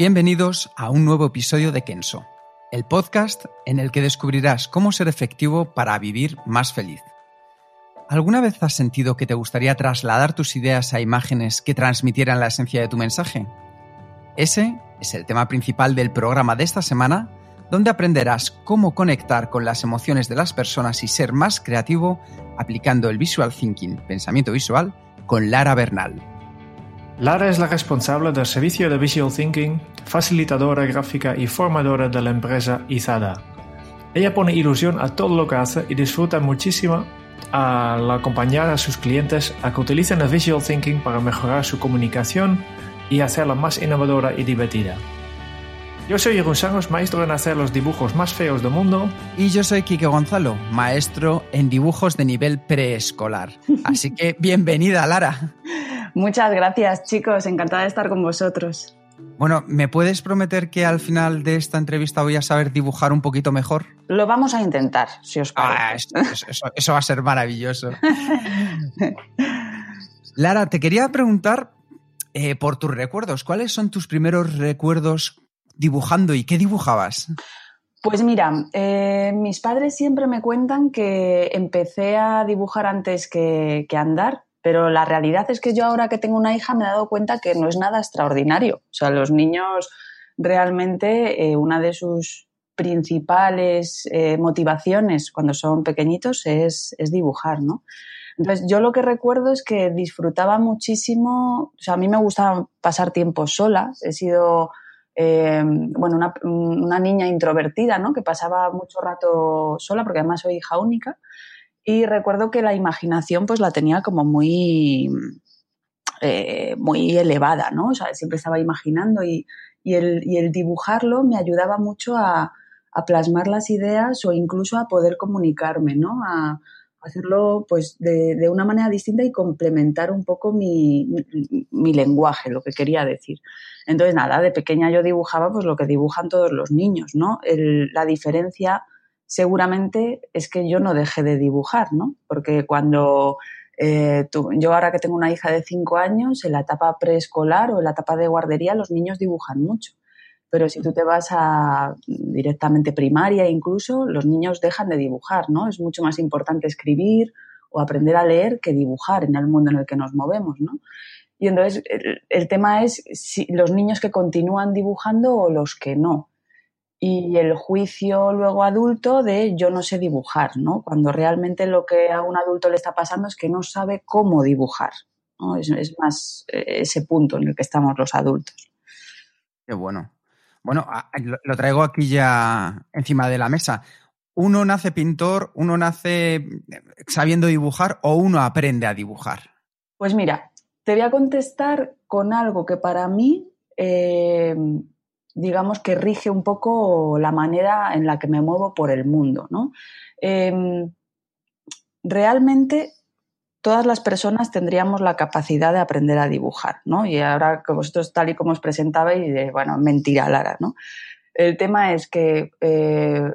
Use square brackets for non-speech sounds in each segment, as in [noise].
Bienvenidos a un nuevo episodio de Kenso, el podcast en el que descubrirás cómo ser efectivo para vivir más feliz. ¿Alguna vez has sentido que te gustaría trasladar tus ideas a imágenes que transmitieran la esencia de tu mensaje? Ese es el tema principal del programa de esta semana, donde aprenderás cómo conectar con las emociones de las personas y ser más creativo aplicando el visual thinking, pensamiento visual, con Lara Bernal. Lara es la responsable del servicio de Visual Thinking, facilitadora gráfica y formadora de la empresa Izada. Ella pone ilusión a todo lo que hace y disfruta muchísimo al acompañar a sus clientes a que utilicen el Visual Thinking para mejorar su comunicación y hacerla más innovadora y divertida. Yo soy Jeroen Sangos, maestro en hacer los dibujos más feos del mundo. Y yo soy Quique Gonzalo, maestro en dibujos de nivel preescolar. [laughs] Así que bienvenida, Lara. Muchas gracias, chicos. Encantada de estar con vosotros. Bueno, ¿me puedes prometer que al final de esta entrevista voy a saber dibujar un poquito mejor? Lo vamos a intentar, si os parece. Ah, eso, eso va a ser maravilloso. [laughs] Lara, te quería preguntar eh, por tus recuerdos. ¿Cuáles son tus primeros recuerdos dibujando y qué dibujabas? Pues mira, eh, mis padres siempre me cuentan que empecé a dibujar antes que, que, andar, pero la realidad es que yo ahora que tengo una hija me he dado cuenta que no es nada extraordinario. O sea, los niños realmente eh, una de sus principales eh, motivaciones cuando son pequeñitos es, es dibujar, ¿no? Entonces, yo lo que recuerdo es que disfrutaba muchísimo, o sea, a mí me gusta pasar tiempo sola, he sido, eh, bueno, una, una, niña introvertida, ¿no? Que pasaba mucho rato sola, porque además soy hija única, y recuerdo que la imaginación pues la tenía como muy, eh, muy elevada, ¿no? O sea, siempre estaba imaginando y, y, el, y el dibujarlo me ayudaba mucho a, plasmar las ideas o incluso a poder comunicarme, ¿no? A, hacerlo pues de, de, una manera distinta y complementar un poco mi, mi, lenguaje, lo que quería decir. Entonces, nada, de pequeña yo dibujaba pues lo que dibujan todos los niños, ¿no? La diferencia seguramente es que yo no dejé de dibujar, ¿no? Porque cuando eh, yo ahora que tengo una hija de cinco años, en la etapa preescolar o en la etapa de guardería los niños dibujan mucho. Pero si tú te vas a directamente primaria incluso, los niños dejan de dibujar, ¿no? Es mucho más importante escribir o aprender a leer que dibujar en el mundo en el que nos movemos, ¿no? Y entonces el, el tema es si los niños que continúan dibujando o los que no. Y el juicio luego adulto de yo no sé dibujar, ¿no? Cuando realmente lo que a un adulto le está pasando es que no sabe cómo dibujar, ¿no? Es, es más ese punto en el que estamos los adultos. Qué bueno. Bueno, lo traigo aquí ya encima de la mesa. ¿Uno nace pintor, uno nace sabiendo dibujar o uno aprende a dibujar? Pues mira, te voy a contestar con algo que para mí, eh, digamos que rige un poco la manera en la que me muevo por el mundo. ¿no? Eh, realmente todas las personas tendríamos la capacidad de aprender a dibujar, ¿no? Y ahora que vosotros tal y como os presentabais, de, bueno, mentira, Lara, ¿no? El tema es que eh,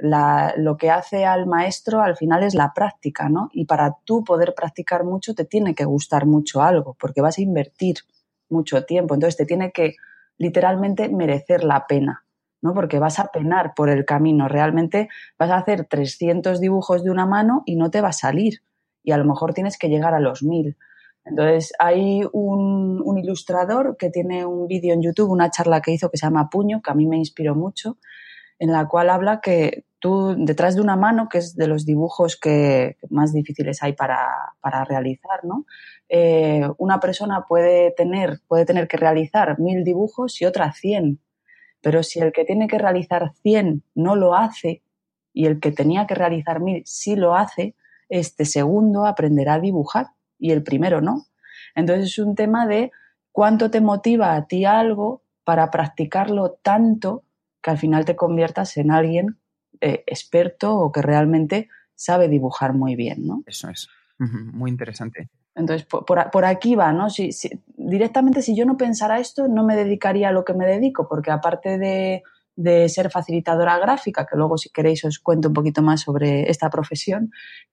lo que hace al maestro al final es la práctica, ¿no? Y para tú poder practicar mucho te tiene que gustar mucho algo, porque vas a invertir mucho tiempo, entonces te tiene que literalmente merecer la pena, ¿no? Porque vas a penar por el camino, realmente vas a hacer 300 dibujos de una mano y no te va a salir y a lo mejor tienes que llegar a los mil. Entonces, hay un, un ilustrador que tiene un vídeo en YouTube, una charla que hizo que se llama Puño, que a mí me inspiró mucho, en la cual habla que tú, detrás de una mano, que es de los dibujos que más difíciles hay para, para realizar, ¿no? Eh, una persona puede tener, puede tener que realizar mil dibujos y otra cien. Pero si el que tiene que realizar cien no lo hace y el que tenía que realizar mil si lo hace, este segundo aprenderá a dibujar y el primero no. Entonces es un tema de cuánto te motiva a ti algo para practicarlo tanto que al final te conviertas en alguien eh, experto o que realmente sabe dibujar muy bien, ¿no? Eso es. Muy interesante. Entonces, por, aquí va, ¿no? Si, directamente, si yo no pensara esto, no me dedicaría a lo que me dedico, porque aparte de, ser facilitadora gráfica, que luego si queréis os cuento un poquito más sobre esta profesión,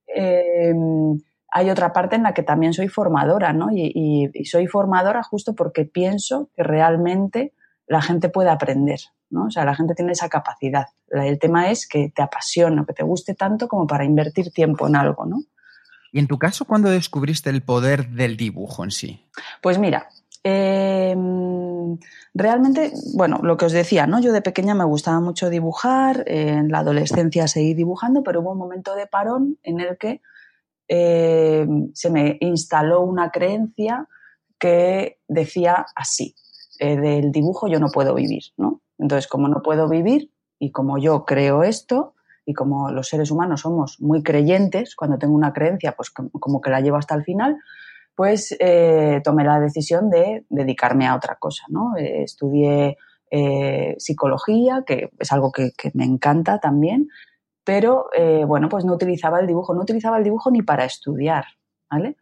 em, hay otra parte en la que también soy formadora, ¿no? Y, soy formadora justo porque pienso que realmente la gente puede aprender, ¿no? O sea, la gente tiene esa capacidad. El tema es que te apasione, que te guste tanto como para invertir tiempo en algo, ¿no? ¿Y en tu caso cuándo descubriste el poder del dibujo en sí? Pues mira, em, realmente, bueno, lo que os decía, ¿no? Yo de pequeña me gustaba mucho dibujar, en la adolescencia seguí dibujando, pero hubo un momento de parón en el que em, se me instaló una creencia que decía así, eh, del dibujo yo no puedo vivir, ¿no? Entonces, como no puedo vivir y como yo creo esto, y como los seres humanos somos muy creyentes, cuando tengo una creencia, pues como que la llevo hasta el final, pues eh, tomé la decisión de dedicarme a otra cosa, ¿no? Eh, estudié eh, psicología, que es algo que, me encanta también, pero bueno, pues no utilizaba el dibujo, no utilizaba el dibujo ni para estudiar, ¿vale?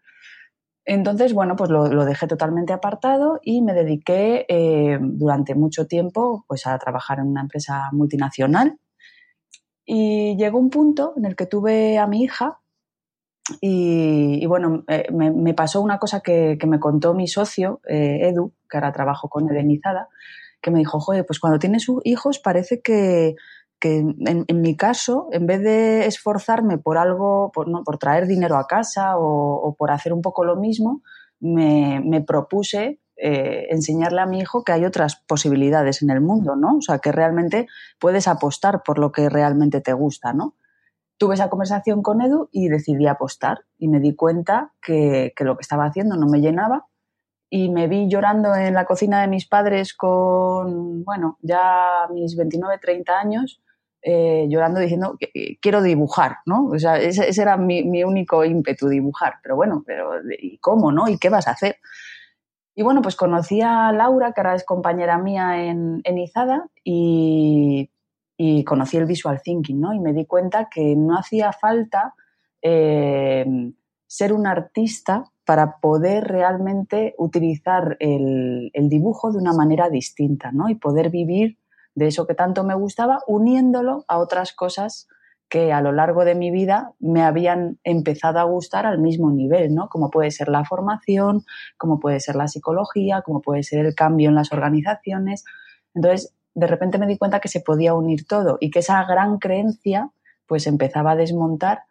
Entonces, bueno, pues lo, dejé totalmente apartado y me dediqué durante mucho tiempo pues a trabajar en una empresa multinacional. Y llegó un punto en el que tuve a mi hija y, bueno, eh, me, pasó una cosa que, me contó mi socio, eh, Edu, que ahora trabajo con Edenizada, que me dijo, joder, pues cuando tienes hijos parece que, en, mi caso, en vez de esforzarme por algo, por, ¿no? por traer dinero a casa o, por hacer un poco lo mismo, me, me propuse eh, enseñarle a mi hijo que hay otras posibilidades en el mundo, ¿no? O sea, que realmente puedes apostar por lo que realmente te gusta, ¿no? Tuve esa conversación con Edu y decidí apostar y me di cuenta que, lo que estaba haciendo no me llenaba y me vi llorando en la cocina de mis padres con, bueno, ya mis 29, 30 años, eh, llorando diciendo que quiero dibujar, ¿no? O sea, ese, era mi, mi, único ímpetu, dibujar. Pero bueno, pero ¿y cómo, no? ¿Y qué vas a hacer? Y bueno, pues conocí a Laura, que ahora es compañera mía en, en Izada, y, conocí el visual thinking, ¿no? Y me di cuenta que no hacía falta eh, ser un artista para poder realmente utilizar el, el, dibujo de una manera distinta, ¿no? Y poder vivir de eso que tanto me gustaba, uniéndolo a otras cosas que a lo largo de mi vida me habían empezado a gustar al mismo nivel, ¿no? Como puede ser la formación, como puede ser la psicología, como puede ser el cambio en las organizaciones. Entonces, de repente me di cuenta que se podía unir todo y que esa gran creencia pues empezaba a desmontar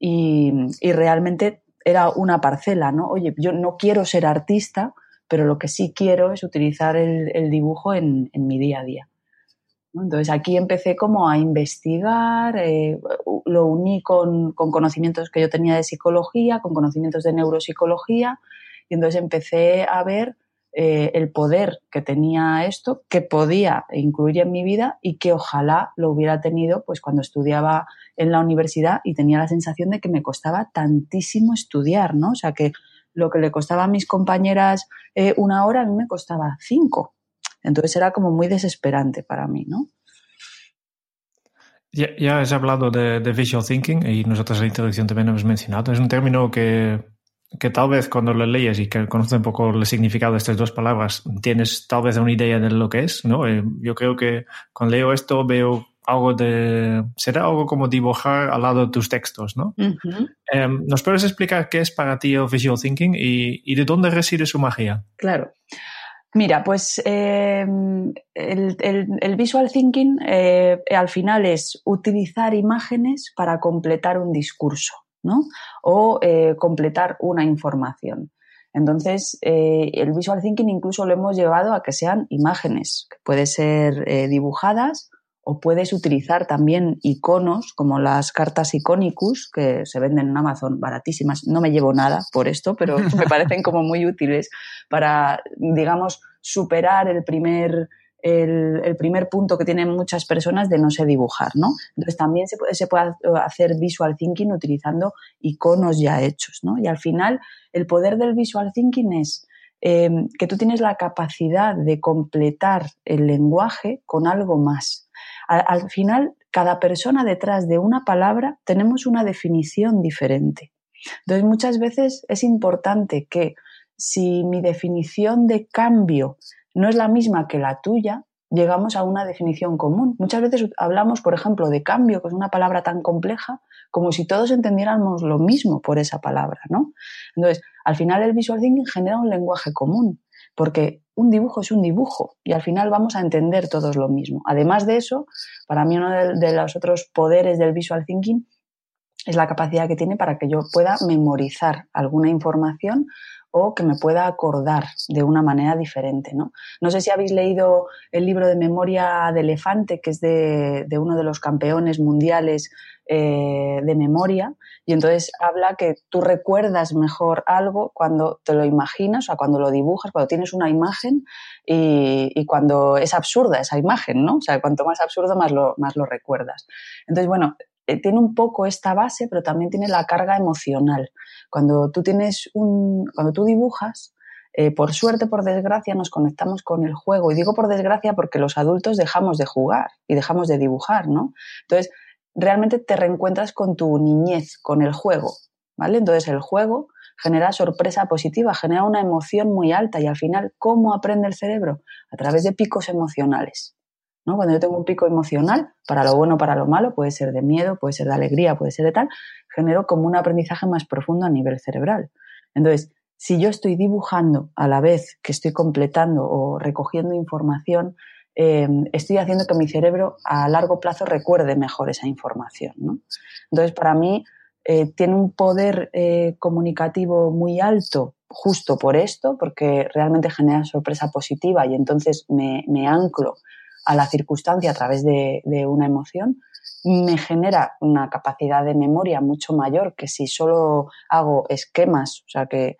y, realmente era una parcela, ¿no? Oye, yo no quiero ser artista, pero lo que sí quiero es utilizar el, dibujo en mi día a día. Entonces aquí empecé como a investigar, eh, lo uní con, conocimientos que yo tenía de psicología, con conocimientos de neuropsicología, y entonces empecé a ver eh, el poder que tenía esto, que podía incluir en mi vida y que ojalá lo hubiera tenido pues cuando estudiaba en la universidad y tenía la sensación de que me costaba tantísimo estudiar, ¿no? O sea que lo que le costaba a mis compañeras eh, una hora, a mí me costaba cinco. Entonces era como muy desesperante para mí, ¿no? Ya, has hablado de, visual thinking y nosotros en la introducción también hemos mencionado. Es un término que, que tal vez cuando lo lees y que conoces un poco el significado de estas dos palabras, tienes tal vez una idea de lo que es, ¿no? Eh, yo creo que cuando leo esto veo algo de... será algo como dibujar al lado de tus textos, ¿no? Em, ¿Nos puedes explicar qué es para ti el visual thinking y, y de dónde reside su magia? Claro. Mira, pues eh, el, visual thinking eh, al final es utilizar imágenes para completar un discurso, ¿no? O eh, completar una información. Entonces, el visual thinking incluso lo hemos llevado a que sean imágenes, que pueden ser dibujadas o puedes utilizar también iconos como las cartas Iconicus que se venden en Amazon baratísimas. No me llevo nada por esto, pero [laughs] me parecen como muy útiles para, digamos, superar el primer el, primer punto que tienen muchas personas de no sé dibujar, ¿no? Entonces también se puede, se puede hacer visual thinking utilizando iconos ya hechos, ¿no? Y al final el poder del visual thinking es eh, que tú tienes la capacidad de completar el lenguaje con algo más. Al final, cada persona detrás de una palabra tenemos una definición diferente. Entonces, muchas veces es importante que si mi definición de cambio no es la misma que la tuya, llegamos a una definición común. Muchas veces hablamos, por ejemplo, de cambio, que es una palabra tan compleja, como si todos entendiéramos lo mismo por esa palabra, ¿no? Entonces, al final el visual thinking genera un lenguaje común, porque un dibujo es un dibujo y al final vamos a entender todos lo mismo. Además de eso, para mí uno de los otros poderes del visual thinking es la capacidad que tiene para que yo pueda memorizar alguna información o que me pueda acordar de una manera diferente. ¿no? no sé si habéis leído el libro de memoria de elefante, que es de, uno de los campeones mundiales eh, de memoria, y entonces habla que tú recuerdas mejor algo cuando te lo imaginas, o sea, cuando lo dibujas, cuando tienes una imagen y, cuando es absurda esa imagen, ¿no? O sea, cuanto más absurdo, más lo, más lo recuerdas. Entonces, bueno, eh, tiene un poco esta base, pero también tiene la carga emocional. Cuando tú tienes un, cuando tú dibujas, eh, por suerte, por desgracia, nos conectamos con el juego. Y digo por desgracia porque los adultos dejamos de jugar y dejamos de dibujar, ¿no? Entonces, realmente te reencuentras con tu niñez, con el juego, ¿vale? Entonces, el juego genera sorpresa positiva, genera una emoción muy alta y al final, ¿cómo aprende el cerebro? A través de picos emocionales. Cuando yo tengo un pico emocional, para lo bueno, para lo malo, puede ser de miedo, puede ser de alegría, puede ser de tal, genero como un aprendizaje más profundo a nivel cerebral. Entonces, si yo estoy dibujando a la vez que estoy completando o recogiendo información, eh, estoy haciendo que mi cerebro a largo plazo recuerde mejor esa información. Entonces, para mí, eh, tiene un poder eh, comunicativo muy alto justo por esto, porque realmente genera sorpresa positiva y entonces me, anclo a la circunstancia a través de, una emoción, me genera una capacidad de memoria mucho mayor que si solo hago esquemas, o sea que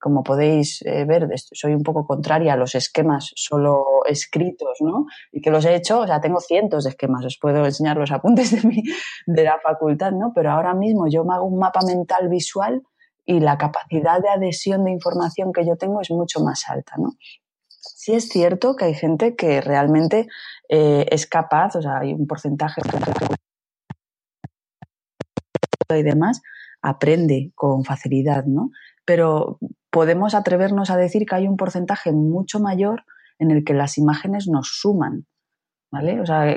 como podéis eh, ver, soy un poco contraria a los esquemas solo escritos, ¿no? Y que los he hecho, o sea, tengo cientos de esquemas, os puedo enseñar los apuntes de, mi, de la facultad, ¿no? Pero ahora mismo yo me hago un mapa mental visual y la capacidad de adhesión de información que yo tengo es mucho más alta, ¿no? sí es cierto que hay gente que realmente eh, es capaz, o sea, hay un porcentaje y demás, aprende con facilidad, ¿no? Pero podemos atrevernos a decir que hay un porcentaje mucho mayor en el que las imágenes nos suman. ¿Vale? O sea,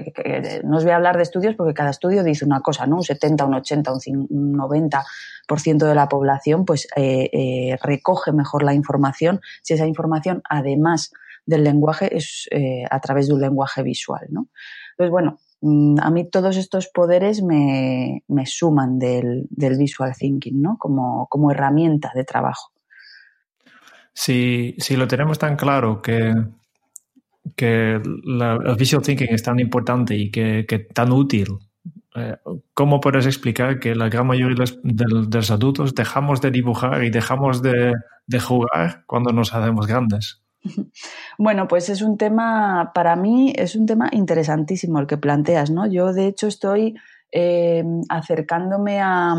no os voy a hablar de estudios porque cada estudio dice una cosa, ¿no? Un 70, un 80, un 90% de la población pues eh, eh, recoge mejor la información si esa información además del lenguaje es eh, a través de un lenguaje visual, ¿no? Entonces, bueno, mm, a mí todos estos poderes me, suman del, visual thinking, ¿no? Como, como herramienta de trabajo. Si, lo tenemos tan claro que, que el visual thinking es tan importante y que, que tan útil, eh, ¿cómo puedes explicar que la gran mayoría de los, adultos dejamos de dibujar y dejamos de, de jugar cuando nos hacemos grandes? [laughs] Bueno, pues es un tema, para mí es un tema interesantísimo el que planteas, ¿no? Yo de hecho estoy eh, acercándome a,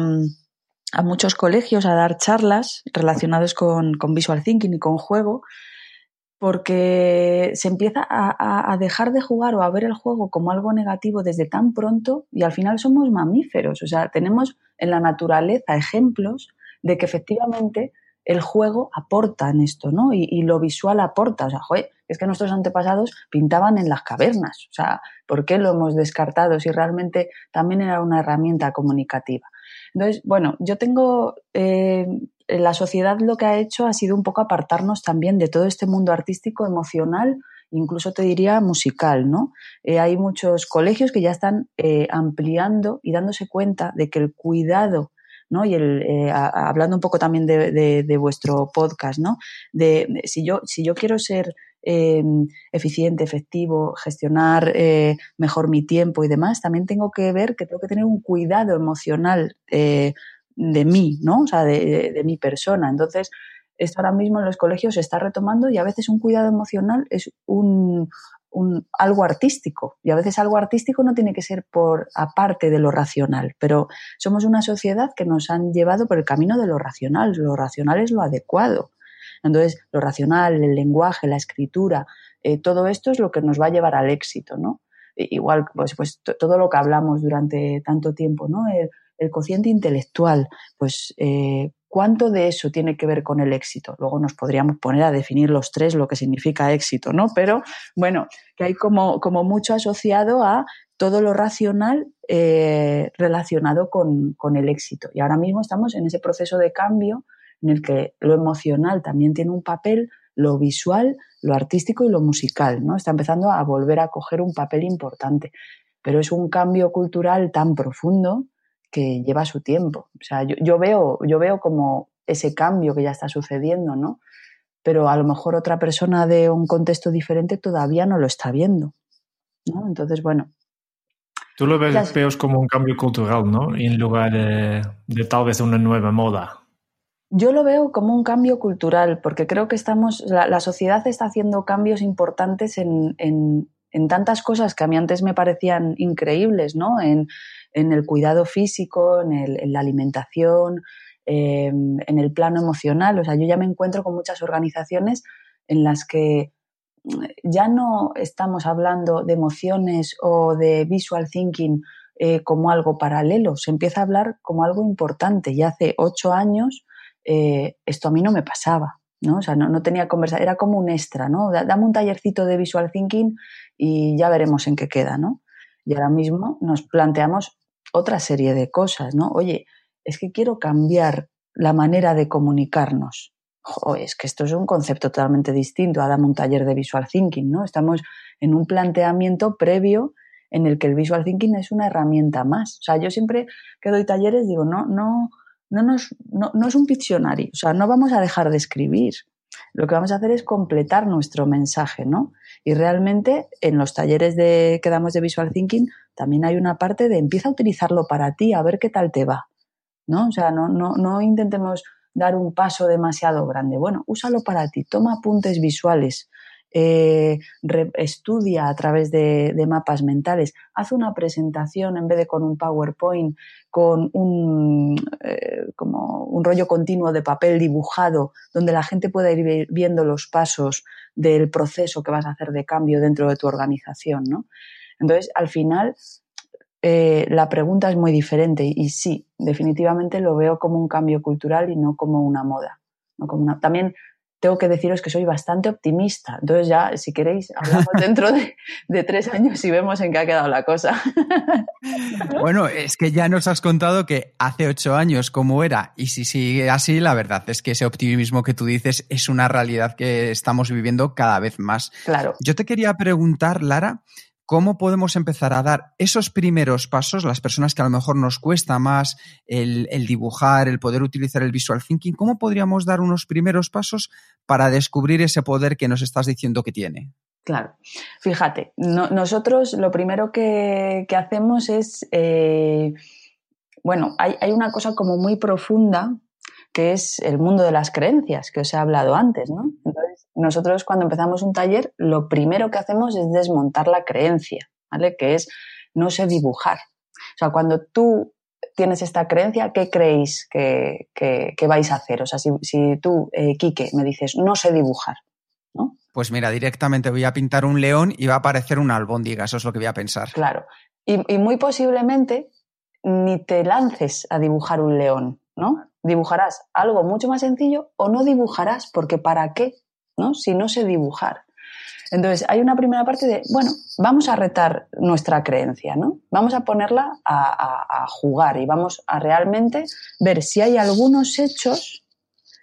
muchos colegios a dar charlas relacionadas con, visual thinking y con juego, porque se empieza a, dejar de jugar o a ver el juego como algo negativo desde tan pronto y al final somos mamíferos, o sea, tenemos en la naturaleza ejemplos de que efectivamente el juego aporta en esto, ¿no? Y, lo visual aporta. O sea, joder, es que nuestros antepasados pintaban en las cavernas. O sea, ¿por qué lo hemos descartado si realmente también era una herramienta comunicativa? Entonces, bueno, yo tengo. Eh, la sociedad lo que ha hecho ha sido un poco apartarnos también de todo este mundo artístico, emocional, incluso te diría musical, ¿no? Eh, hay muchos colegios que ya están eh, ampliando y dándose cuenta de que el cuidado y el, eh, hablando un poco también de, vuestro podcast, ¿no? De, si yo, si yo quiero ser em, eficiente, efectivo, gestionar eh, mejor mi tiempo y demás, también tengo que ver que tengo que tener un cuidado emocional eh, de mí, ¿no? O sea, de, mi persona. Entonces, esto ahora mismo en los colegios se está retomando y a veces un cuidado emocional es un, un, algo artístico. Y a veces algo artístico no tiene que ser por aparte de lo racional, pero somos una sociedad que nos han llevado por el camino de lo racional. Lo racional es lo adecuado. Entonces, lo racional, el lenguaje, la escritura, eh, todo esto es lo que nos va a llevar al éxito, ¿no? Igual, pues, pues todo lo que hablamos durante tanto tiempo, ¿no? El, cociente intelectual, pues eh, ¿Cuánto de eso tiene que ver con el éxito? Luego nos podríamos poner a definir los tres lo que significa éxito, ¿no? Pero bueno, que hay como, mucho asociado a todo lo racional eh, relacionado con, el éxito. Y ahora mismo estamos en ese proceso de cambio en el que lo emocional también tiene un papel, lo visual, lo artístico y lo musical, ¿no? Está empezando a volver a coger un papel importante. Pero es un cambio cultural tan profundo que lleva su tiempo. O sea, yo, veo, yo veo como ese cambio que ya está sucediendo, ¿no? Pero a lo mejor otra persona de un contexto diferente todavía no lo está viendo. ¿no? Entonces, bueno. Tú lo ves, como un cambio cultural, ¿no? En lugar de, tal vez una nueva moda. Yo lo veo como un cambio cultural, porque creo que estamos, la, sociedad está haciendo cambios importantes en, en, tantas cosas que a mí antes me parecían increíbles, ¿no? En, en el cuidado físico, en, la alimentación, em, en el plano emocional. O sea, yo ya me encuentro con muchas organizaciones en las que mm, ya no estamos hablando de emociones o de visual thinking eh, como algo paralelo, se empieza a hablar como algo importante. Y hace ocho años eh, esto a mí no me pasaba. ¿no? O sea, no, tenía conversación, era como un extra, ¿no? Dame un tallercito de visual thinking y ya veremos en qué queda, ¿no? Y ahora mismo nos planteamos otra serie de cosas, ¿no? Oye, es que quiero cambiar la manera de comunicarnos. es que esto es un concepto totalmente distinto a un taller de visual thinking, ¿no? Estamos en un planteamiento previo en el que el visual thinking es una herramienta más. O sea, yo siempre que doy talleres digo, no, no, no, nos, no, no es un diccionario, o sea, no vamos a dejar de escribir. Lo que vamos a hacer es completar nuestro mensaje, ¿no? Y realmente en los talleres de, que damos de Visual Thinking también hay una parte de empieza a utilizarlo para ti, a ver qué tal te va. ¿no? O sea, no, no, no intentemos dar un paso demasiado grande. Bueno, úsalo para ti, toma apuntes visuales, eh, estudia a través de, mapas mentales, haz una presentación en vez de con un PowerPoint, con un, eh, como un rollo continuo de papel dibujado, donde la gente pueda ir viendo los pasos del proceso que vas a hacer de cambio dentro de tu organización. ¿no? Entonces, al final, eh, la pregunta es muy diferente y, sí, definitivamente lo veo como un cambio cultural y no como una moda. No como una... También tengo que deciros que soy bastante optimista. Entonces ya, si queréis, hablamos [laughs] dentro de, tres años y vemos en qué ha quedado la cosa. [laughs] Bueno, es que ya nos has contado que hace ocho años cómo era y si sigue así, la verdad es que ese optimismo que tú dices es una realidad que estamos viviendo cada vez más. Claro. Yo te quería preguntar, Lara, ¿Cómo podemos empezar a dar esos primeros pasos, las personas que a lo mejor nos cuesta más el, dibujar, el poder utilizar el visual thinking, cómo podríamos dar unos primeros pasos para descubrir ese poder que nos estás diciendo que tiene? Claro, fíjate, nosotros lo primero que, hacemos es, eh, bueno, hay, hay, una cosa como muy profunda que es el mundo de las creencias, que os he hablado antes, ¿no? Nosotros cuando empezamos un taller, lo primero que hacemos es desmontar la creencia, ¿vale? Que es no sé dibujar. O sea, cuando tú tienes esta creencia, ¿qué creéis que, vais a hacer? O sea, si, tú, eh, Quique, me dices, no sé dibujar, ¿no? Pues mira, directamente voy a pintar un león y va a aparecer una albóndiga, eso es lo que voy a pensar. Claro. y muy posiblemente ni te lances a dibujar un león, ¿no? dibujarás algo mucho más sencillo o no dibujarás, porque ¿para qué? ¿No? Si no sé dibujar. Entonces, hay una primera parte de, bueno, vamos a retar nuestra creencia, ¿no? Vamos a ponerla a, jugar y vamos a realmente ver si hay algunos hechos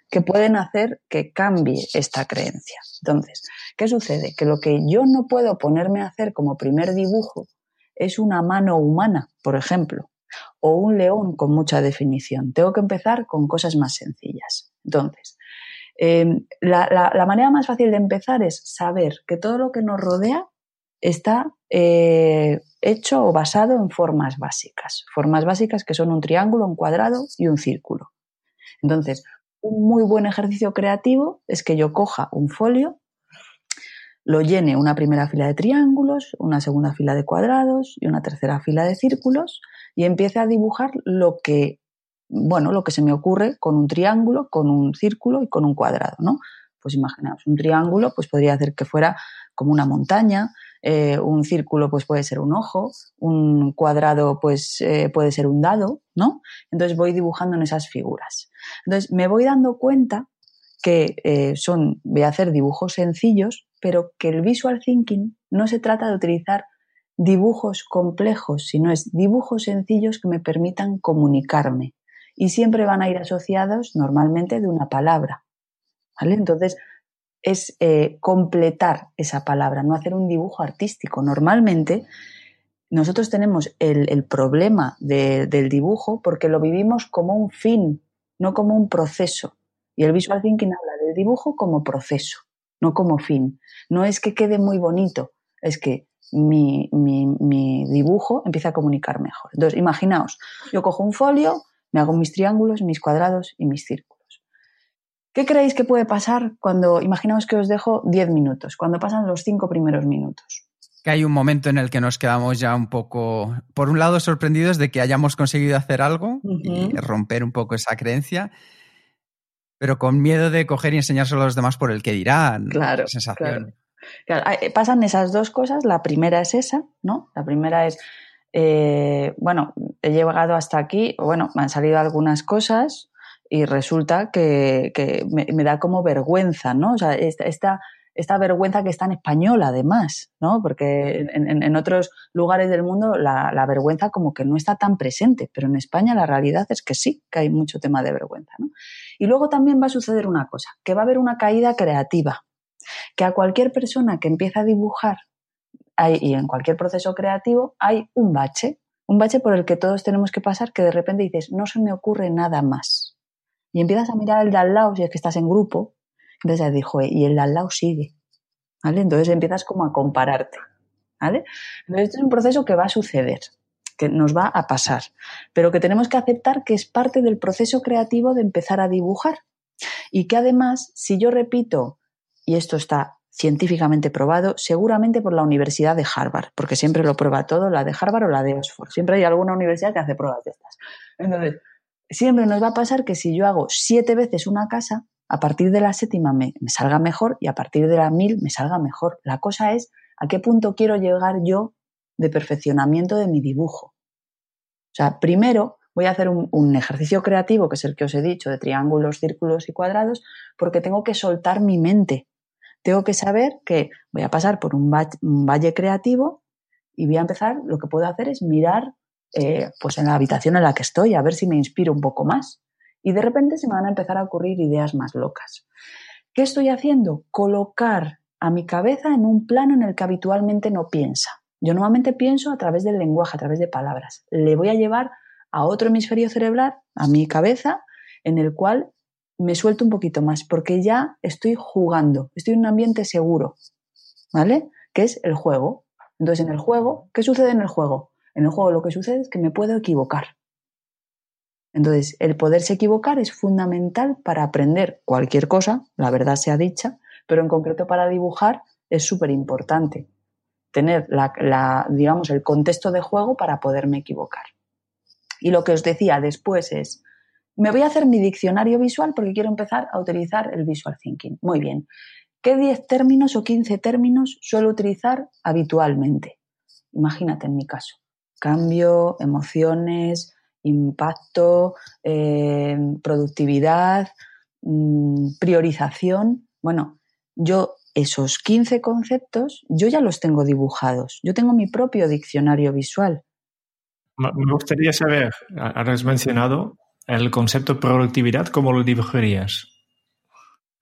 que pueden hacer que cambie esta creencia. Entonces, ¿qué sucede? Que lo que yo no puedo ponerme a hacer como primer dibujo es una mano humana, por ejemplo o un león con mucha definición. Tengo que empezar con cosas más sencillas. Entonces, em, la, manera más fácil de empezar es saber que todo lo que nos rodea está eh, hecho o basado en formas básicas. Formas básicas que son un triángulo, un cuadrado y un círculo. Entonces, un muy buen ejercicio creativo es que yo coja un folio, lo llene una primera fila de triángulos, una segunda fila de cuadrados y una tercera fila de círculos y empiece a dibujar lo que, bueno, lo que se me ocurre con un triángulo, con un círculo y con un cuadrado, ¿no? Pues imaginaos, un triángulo pues podría hacer que fuera como una montaña, eh, un círculo pues puede ser un ojo, un cuadrado pues eh, puede ser un dado, ¿no? Entonces voy dibujando en esas figuras. Entonces me voy dando cuenta que eh, son, voy a hacer dibujos sencillos, pero que el visual thinking no se trata de utilizar dibujos complejos, sino es dibujos sencillos que me permitan comunicarme. Y siempre van a ir asociados normalmente de una palabra. ¿Vale? Entonces, es eh, completar esa palabra, no hacer un dibujo artístico. Normalmente nosotros tenemos el, problema del dibujo porque lo vivimos como un fin, no como un proceso. Y el visual thinking habla del dibujo como proceso, no como fin. No es que quede muy bonito, es que mi, mi dibujo empieza a comunicar mejor. Entonces, imaginaos, yo cojo un folio, me hago mis triángulos, mis cuadrados y mis círculos. ¿Qué creéis que puede pasar cuando, imaginaos que os dejo 10 minutos, cuando pasan los 5 primeros minutos? Que hay un momento en el que nos quedamos ya un poco, por un lado, sorprendidos de que hayamos conseguido hacer algo y romper un poco esa creencia, pero con miedo de coger y enseñárselo a los demás por el que dirán. Claro. sensación. Eh, pasan esas dos cosas. La primera es esa, ¿no? La primera es, eh, bueno, he llegado hasta aquí, bueno, me han salido algunas cosas, y resulta que, me, da como vergüenza, ¿no? O sea, esta, vergüenza que está en español además, ¿no? Porque en, otros lugares del mundo la, la, vergüenza como que no está tan presente, pero en España la realidad es que sí, que hay mucho tema de vergüenza, ¿no? Y luego también va a suceder una cosa, que va a haber una caída creativa, que a cualquier persona que empieza a dibujar y en cualquier proceso creativo hay un bache, un bache por el que todos tenemos que pasar que de repente dices, no se me ocurre nada más y empiezas a mirar el de al lado si es que estás en grupo, entonces dijo, y el de al lado sigue, ¿vale? Entonces empiezas como a compararte, ¿vale? Entonces este es un proceso que va a suceder, que nos va a pasar, pero que tenemos que aceptar que es parte del proceso creativo de empezar a dibujar y que además, si yo repito, y esto está científicamente probado, seguramente por la Universidad de Harvard, porque siempre lo prueba todo, la de Harvard o la de Oxford. Siempre hay alguna universidad que hace pruebas de estas. Entonces, siempre nos va a pasar que si yo hago siete veces una casa, a partir de la séptima me, salga mejor y a partir de la mil me salga mejor. La cosa es a qué punto quiero llegar yo de perfeccionamiento de mi dibujo. O sea, primero voy a hacer un, ejercicio creativo, que es el que os he dicho, de triángulos, círculos y cuadrados, porque tengo que soltar mi mente. Tengo que saber que voy a pasar por un valle creativo y voy a empezar, lo que puedo hacer es mirar eh, pues en la habitación en la que estoy, a ver si me inspiro un poco más. Y de repente se me van a empezar a ocurrir ideas más locas. ¿Qué estoy haciendo? Colocar a mi cabeza en un plano en el que habitualmente no piensa. Yo normalmente pienso a través del lenguaje, a través de palabras. Le voy a llevar a otro hemisferio cerebral, a mi cabeza, en el cual me suelto un poquito más, porque ya estoy jugando, estoy en un ambiente seguro, ¿vale? Que es el juego. Entonces, en el juego, ¿qué sucede en el juego? En el juego lo que sucede es que me puedo equivocar. Entonces, el poderse equivocar es fundamental para aprender cualquier cosa, la verdad sea dicha, pero en concreto para dibujar es súper importante tener la, digamos, el contexto de juego para poderme equivocar. Y lo que os decía después es, me voy a hacer mi diccionario visual porque quiero empezar a utilizar el visual thinking. Muy bien. ¿Qué 10 términos o 15 términos suelo utilizar habitualmente? Imagínate en mi caso cambio, emociones, impacto, eh, productividad, mm, priorización. Bueno, yo esos 15 conceptos, yo ya los tengo dibujados. Yo tengo mi propio diccionario visual. Me gustaría saber, has mencionado el concepto productividad, ¿cómo lo dibujarías?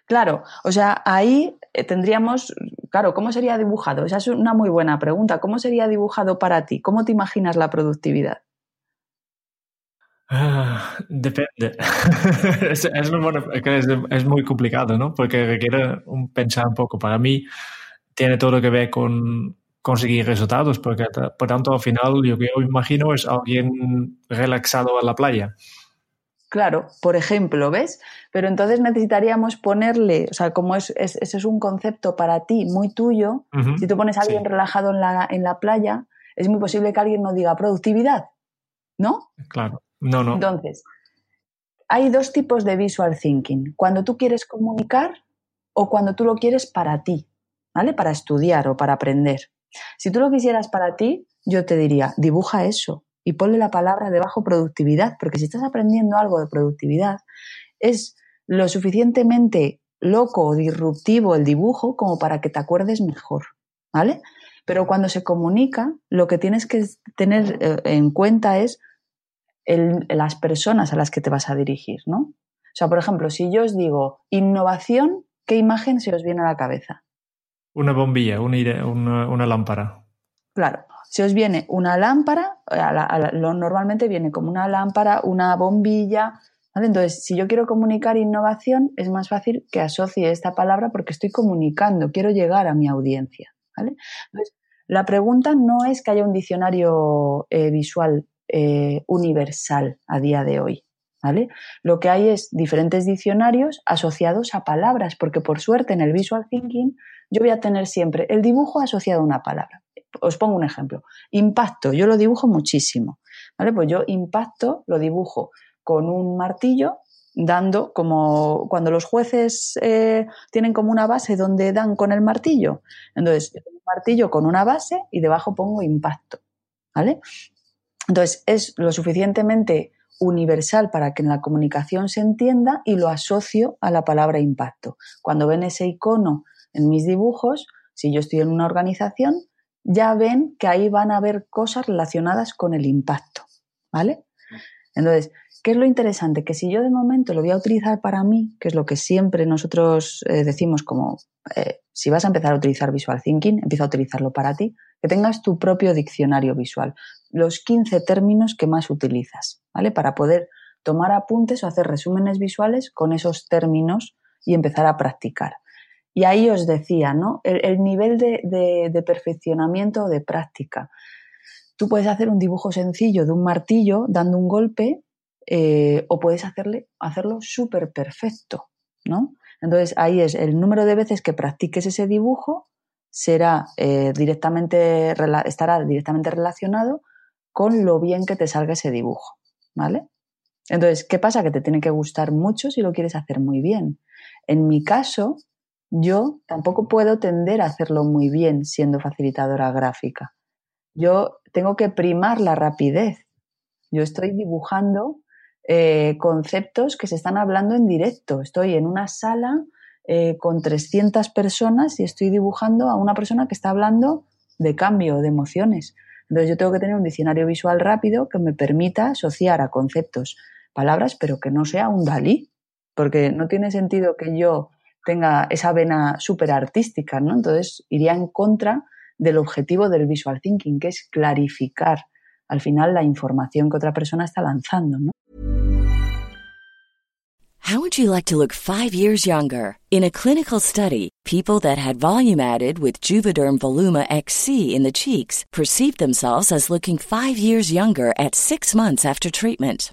Claro, o sea, ahí eh, tendríamos, claro, ¿cómo sería dibujado? Esa es una muy buena pregunta. ¿Cómo sería dibujado para ti? ¿Cómo te imaginas la productividad? Ah, depende. [laughs] es, muy complicado, ¿no? Porque requiere un pensar un poco. Para mí tiene todo que ver con conseguir resultados, porque por tanto al final lo que yo imagino es alguien relaxado en la playa. Claro, por ejemplo, ¿ves? Pero entonces necesitaríamos ponerle, o sea, como es, ese es un concepto para ti muy tuyo, si tú pones a alguien relajado en la, en la playa, es muy posible que alguien no diga productividad, ¿no? Claro, no, no. Entonces, hay dos tipos de visual thinking. Cuando tú quieres comunicar o cuando tú lo quieres para ti, ¿vale? Para estudiar o para aprender. Si tú lo quisieras para ti, yo te diría, dibuja eso, y ponle la palabra debajo productividad, porque si estás aprendiendo algo de productividad, es lo suficientemente loco o disruptivo el dibujo como para que te acuerdes mejor, ¿vale? Pero cuando se comunica, lo que tienes que tener eh, en cuenta es las personas a las que te vas a dirigir, ¿no? O sea, por ejemplo, si yo os digo innovación, ¿qué imagen se os viene a la cabeza? Una bombilla, una, una lámpara. Claro, si os viene una lámpara, lo, normalmente viene como una lámpara, una bombilla. Entonces, si yo quiero comunicar innovación, es más fácil que asocie esta palabra porque estoy comunicando, quiero llegar a mi audiencia. Entonces, la pregunta no es que haya un diccionario eh, visual eh, universal a día de hoy. ¿Vale? Lo que hay es diferentes diccionarios asociados a palabras, porque por suerte en el visual thinking yo voy a tener siempre el dibujo asociado a una palabra os pongo un ejemplo. Impacto, yo lo dibujo muchísimo. ¿Vale? Pues yo impacto lo dibujo con un martillo, dando como cuando los jueces eh, tienen como una base donde dan con el martillo. Entonces, un martillo con una base y debajo pongo impacto. ¿Vale? Entonces, es lo suficientemente universal para que en la comunicación se entienda y lo asocio a la palabra impacto. Cuando ven ese icono en mis dibujos, si yo estoy en una organización, ya ven que ahí van a haber cosas relacionadas con el impacto, ¿vale? Entonces, ¿qué es lo interesante? Que si yo de momento lo voy a utilizar para mí, que es lo que siempre nosotros eh, decimos como, eh, si vas a empezar a utilizar Visual Thinking, empieza a utilizarlo para ti, que tengas tu propio diccionario visual, los 15 términos que más utilizas, ¿vale? Para poder tomar apuntes o hacer resúmenes visuales con esos términos y empezar a practicar. Y ahí os decía, ¿no? El, nivel de, perfeccionamiento o de práctica. Tú puedes hacer un dibujo sencillo de un martillo dando un golpe eh, o puedes hacerle, hacerlo súper perfecto, ¿no? Entonces ahí es el número de veces que practiques ese dibujo será eh, directamente, estará directamente relacionado con lo bien que te salga ese dibujo, ¿vale? Entonces, ¿qué pasa? Que te tiene que gustar mucho si lo quieres hacer muy bien. En mi caso, yo tampoco puedo tender a hacerlo muy bien siendo facilitadora gráfica. Yo tengo que primar la rapidez. Yo estoy dibujando eh, conceptos que se están hablando en directo. Estoy en una sala eh, con 300 personas y estoy dibujando a una persona que está hablando de cambio, de emociones. Entonces yo tengo que tener un diccionario visual rápido que me permita asociar a conceptos palabras, pero que no sea un Dalí, porque no tiene sentido que yo tenga esa vena súper artística, ¿no? Entonces iría en contra del objetivo del visual thinking, que es clarificar al final la información que otra persona está lanzando, ¿no? How would you like to look five years younger? In a clinical study, people that had volume added with Juvederm Voluma XC in the cheeks perceived themselves as looking five years younger at six months after treatment.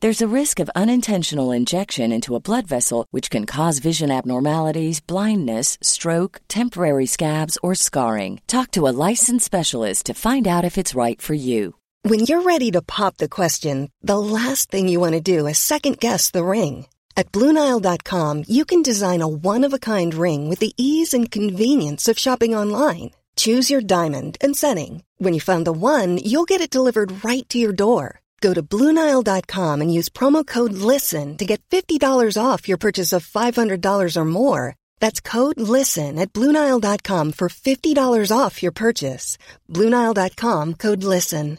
There's a risk of unintentional injection into a blood vessel, which can cause vision abnormalities, blindness, stroke, temporary scabs, or scarring. Talk to a licensed specialist to find out if it's right for you. When you're ready to pop the question, the last thing you want to do is second guess the ring. At Bluenile.com, you can design a one of a kind ring with the ease and convenience of shopping online. Choose your diamond and setting. When you find the one, you'll get it delivered right to your door. Go to Bluenile.com and use promo code LISTEN to get $50 off your purchase of $500 or more. That's code LISTEN at Bluenile.com for $50 off your purchase. Bluenile.com code LISTEN.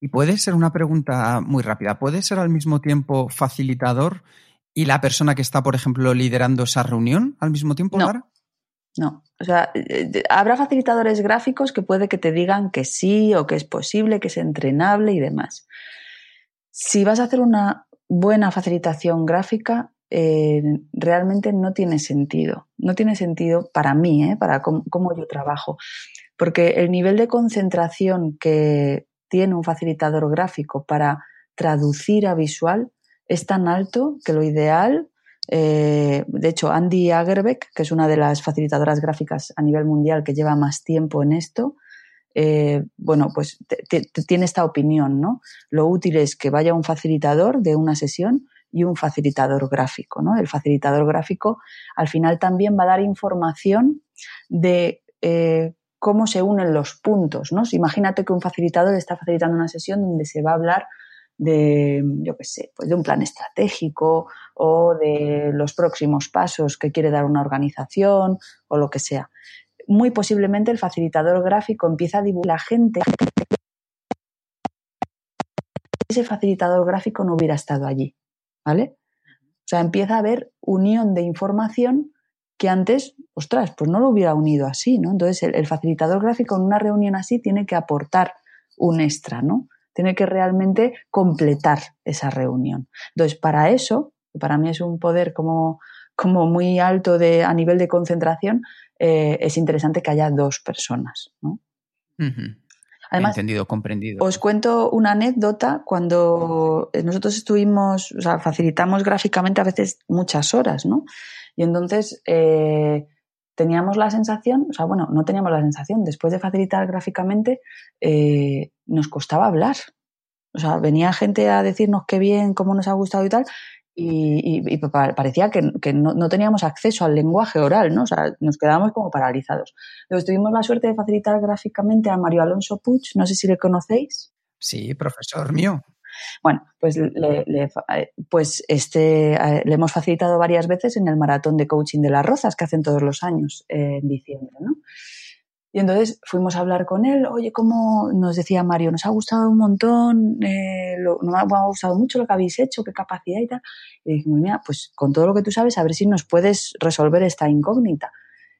Y puede ser una pregunta muy rápida. ¿Puede ser al mismo tiempo facilitador y la persona que está, por ejemplo, liderando esa reunión al mismo tiempo, No. Lara? No, o sea, eh, habrá facilitadores gráficos que puede que te digan que sí o que es posible, que es entrenable y demás. Si vas a hacer una buena facilitación gráfica, eh, realmente no tiene sentido. No tiene sentido para mí, ¿eh? para cómo yo trabajo. Porque el nivel de concentración que tiene un facilitador gráfico para traducir a visual es tan alto que lo ideal eh, de hecho, Andy Agerbeck, que es una de las facilitadoras gráficas a nivel mundial que lleva más tiempo en esto, eh, bueno, pues tiene esta opinión, ¿no? Lo útil es que vaya un facilitador de una sesión y un facilitador gráfico, ¿no? El facilitador gráfico al final también va a dar información de eh, cómo se unen los puntos, ¿no? Imagínate que un facilitador está facilitando una sesión donde se va a hablar de, yo qué sé, pues de un plan estratégico o de los próximos pasos que quiere dar una organización o lo que sea. Muy posiblemente el facilitador gráfico empieza a divulgar la gente. Ese facilitador gráfico no hubiera estado allí, ¿vale? O sea, empieza a haber unión de información que antes, ostras, pues no lo hubiera unido así, ¿no? Entonces, el, el facilitador gráfico en una reunión así tiene que aportar un extra, ¿no? Tiene que realmente completar esa reunión. Entonces, para eso, que para mí es un poder como, como muy alto de, a nivel de concentración, eh, es interesante que haya dos personas. Además, Entendido, comprendido. os cuento una anécdota cuando eh, nosotros estuvimos, o sea, facilitamos gráficamente a veces muchas horas, ¿no? Y entonces eh, teníamos la sensación, o sea, bueno, no teníamos la sensación, después de facilitar gráficamente eh, nos costaba hablar. O sea, venía gente a decirnos qué bien, cómo nos ha gustado y tal, y, y- y pa- parecía que, no teníamos acceso al lenguaje oral, ¿no? O sea, nos quedábamos como paralizados. Entonces tuvimos la suerte de facilitar gráficamente a Mario Alonso Puig, no sé si le conocéis. Sí, profesor mío. Bueno, pues, le, eh, pues este, eh, le hemos facilitado varias veces en el maratón de coaching de las Rozas que hacen todos los años eh, en diciembre, ¿no? Y entonces fuimos a hablar con él, oye, ¿cómo nos decía Mario? Nos ha gustado un montón, eh, lo- nos ha gustado mucho lo que habéis hecho, qué capacidad y tal. Y dijimos, mira, pues con todo lo que tú sabes, a ver si nos puedes resolver esta incógnita.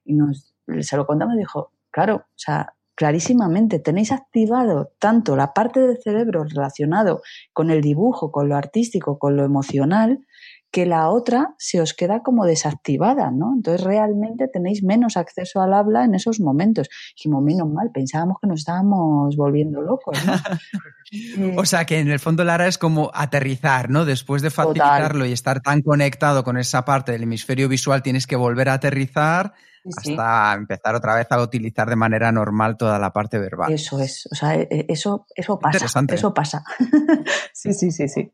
Y nos, se lo contamos y dijo, claro, o sea, clarísimamente, tenéis activado tanto la parte del cerebro relacionado con el dibujo, con lo artístico, con lo emocional, que la otra se os queda como desactivada, ¿no? Entonces realmente tenéis menos acceso al habla en esos momentos. Dijimos, menos mal, pensábamos que nos estábamos volviendo locos, ¿no? [laughs] O sea que en el fondo, Lara, es como aterrizar, ¿no? Después de Total. facilitarlo y estar tan conectado con esa parte del hemisferio visual, tienes que volver a aterrizar sí, sí. hasta empezar otra vez a utilizar de manera normal toda la parte verbal. Eso es, o sea, eh, eh, eso, eso pasa, Interesante. eso pasa. [laughs] sí, sí, sí, sí.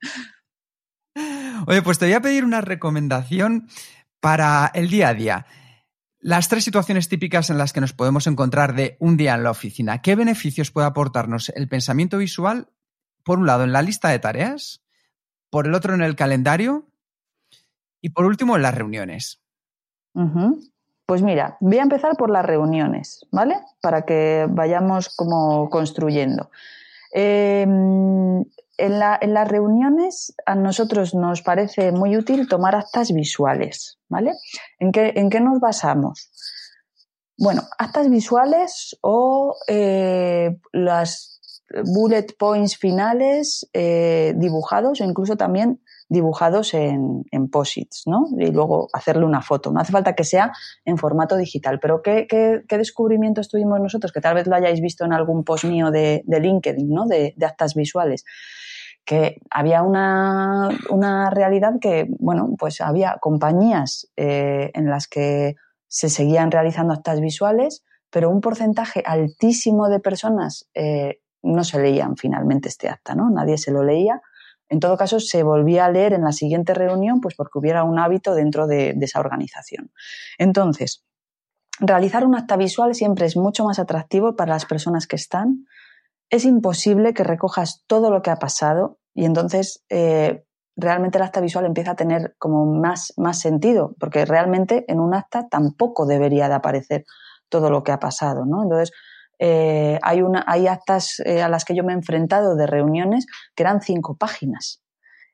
Oye, pues te voy a pedir una recomendación para el día a día. Las tres situaciones típicas en las que nos podemos encontrar de un día en la oficina. ¿Qué beneficios puede aportarnos el pensamiento visual? Por un lado, en la lista de tareas, por el otro, en el calendario y por último, en las reuniones. Pues mira, voy a empezar por las reuniones, ¿vale? Para que vayamos como construyendo. Eh, en, la- en las reuniones a nosotros nos parece muy útil tomar actas visuales, ¿vale? ¿En qué, en qué nos basamos? Bueno, actas visuales o eh, las bullet points finales eh, dibujados o incluso también dibujados en, en posits, ¿no? Y luego hacerle una foto. No hace falta que sea en formato digital. Pero ¿qué, qué, qué descubrimientos tuvimos nosotros? Que tal vez lo hayáis visto en algún post mío de, de LinkedIn, ¿no? De, actas visuales. Que había una, una realidad que, bueno, pues había compañías eh, en las que se seguían realizando actas visuales, pero un porcentaje altísimo de personas eh, no se leían finalmente este acta, ¿no? Nadie se lo leía. En todo caso, se volvía a leer en la siguiente reunión, pues porque hubiera un hábito dentro de, esa organización. Entonces, realizar un acta visual siempre es mucho más atractivo para las personas que están. Es imposible que recojas todo lo que ha pasado y entonces eh, realmente el acta visual empieza a tener como más, más sentido, porque realmente en un acta tampoco debería de aparecer todo lo que ha pasado, ¿no? Entonces, eh, hay, una, hay actas eh, a las que yo me he enfrentado de reuniones que eran cinco páginas.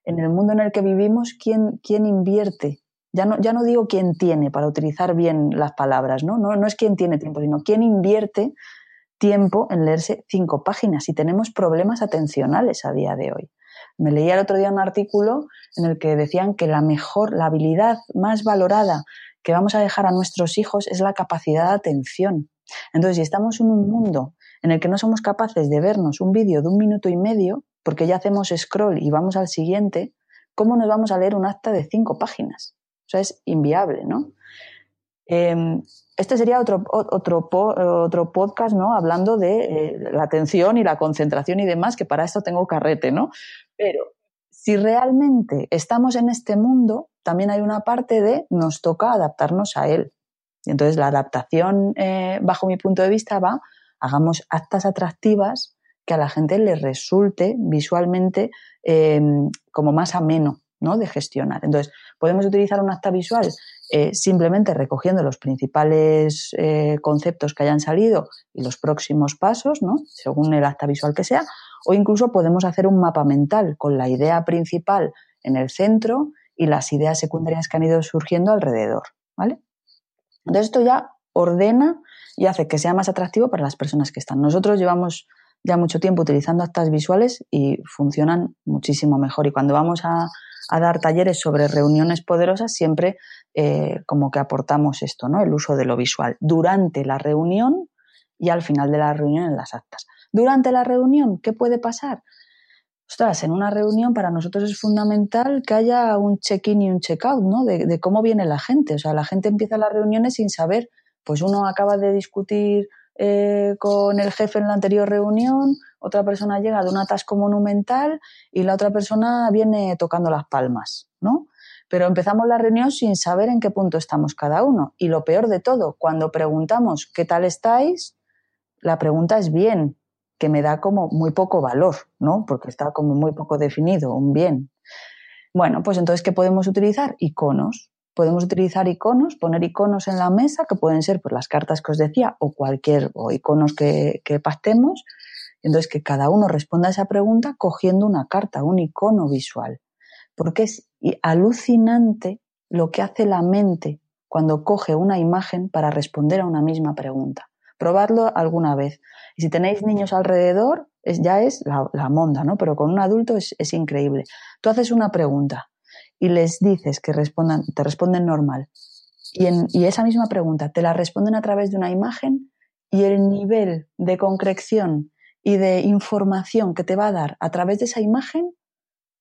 En el mundo en el que vivimos, ¿quién, quién invierte? Ya no, ya no digo quién tiene, para utilizar bien las palabras, ¿no? ¿no? No es quién tiene tiempo, sino quién invierte tiempo en leerse cinco páginas y tenemos problemas atencionales a día de hoy. Me leía el otro día un artículo en el que decían que la mejor, la habilidad más valorada que vamos a dejar a nuestros hijos es la capacidad de atención. Entonces, si estamos en un mundo en el que no somos capaces de vernos un vídeo de un minuto y medio, porque ya hacemos scroll y vamos al siguiente, ¿cómo nos vamos a leer un acta de cinco páginas? O sea, es inviable, ¿no? Em, este sería otro, otro, otro podcast, ¿no? Hablando de eh, la atención y la concentración y demás, que para esto tengo carrete, ¿no? Pero si realmente estamos en este mundo, también hay una parte de nos toca adaptarnos a él. Y entonces la adaptación, eh, bajo mi punto de vista, va, hagamos actas atractivas que a la gente le resulte visualmente em, como más ameno, ¿no? De gestionar. Entonces, podemos utilizar un acta visual eh, simplemente recogiendo los principales eh, conceptos que hayan salido y los próximos pasos, ¿no? según el acta visual que sea, o incluso podemos hacer un mapa mental con la idea principal en el centro y las ideas secundarias que han ido surgiendo alrededor. ¿vale? Entonces esto ya ordena y hace que sea más atractivo para las personas que están. Nosotros llevamos ya mucho tiempo utilizando actas visuales y funcionan muchísimo mejor. Y cuando vamos a, a dar talleres sobre reuniones poderosas, siempre eh, como que aportamos esto, ¿no? El uso de lo visual durante la reunión y al final de la reunión en las actas. Durante la reunión, ¿qué puede pasar? Ostras, en una reunión para nosotros es fundamental que haya un check-in y un check-out, ¿no? De, de, cómo viene la gente. O sea, la gente empieza las reuniones sin saber, pues uno acaba de discutir eh, con el jefe en la anterior reunión, otra persona llega de un atasco monumental y la otra persona viene tocando las palmas, ¿no? Pero empezamos la reunión sin saber en qué punto estamos cada uno. Y lo peor de todo, cuando preguntamos ¿qué tal estáis? La pregunta es bien, que me da como muy poco valor, ¿no? Porque está como muy poco definido, un bien. Bueno, pues entonces, ¿qué podemos utilizar? Iconos. Podemos utilizar iconos, poner iconos en la mesa, que pueden ser pues, las cartas que os decía, o cualquier, o iconos que, que pactemos. Entonces, que cada uno responda a esa pregunta cogiendo una carta, un icono visual. Porque es alucinante lo que hace la mente cuando coge una imagen para responder a una misma pregunta. Probadlo alguna vez. Y si tenéis niños alrededor, ya es la, monda, ¿no? Pero con un adulto es, es increíble. Tú haces una pregunta y les dices que respondan, te responden normal. Y, en, y esa misma pregunta te la responden a través de una imagen y el nivel de concreción y de información que te va a dar a través de esa imagen,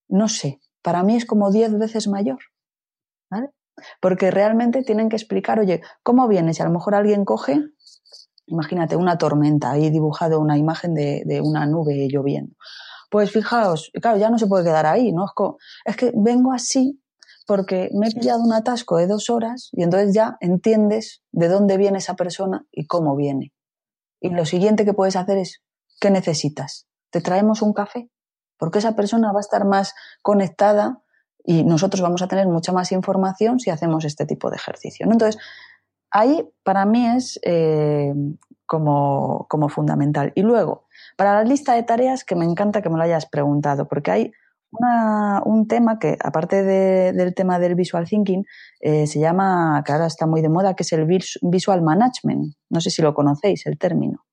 no sé, para mí es como diez veces mayor. ¿vale? Porque realmente tienen que explicar, oye, ¿cómo viene? Si a lo mejor alguien coge, imagínate, una tormenta, ahí dibujado una imagen de, de una nube lloviendo. Pues fijaos, claro, ya no se puede quedar ahí, ¿no? Es, que vengo así porque me he pillado un atasco de dos horas y entonces ya entiendes de dónde viene esa persona y cómo viene. Y lo siguiente que puedes hacer es, ¿qué necesitas? ¿Te traemos un café? Porque esa persona va a estar más conectada y nosotros vamos a tener mucha más información si hacemos este tipo de ejercicio. Entonces, ahí para mí es eh, como, como fundamental. Y luego, para la lista de tareas, que me encanta que me lo hayas preguntado, porque hay un tema que, aparte del tema del visual thinking, eh, se llama, que ahora está muy de moda, que es el visual management. No sé si lo conocéis, el término.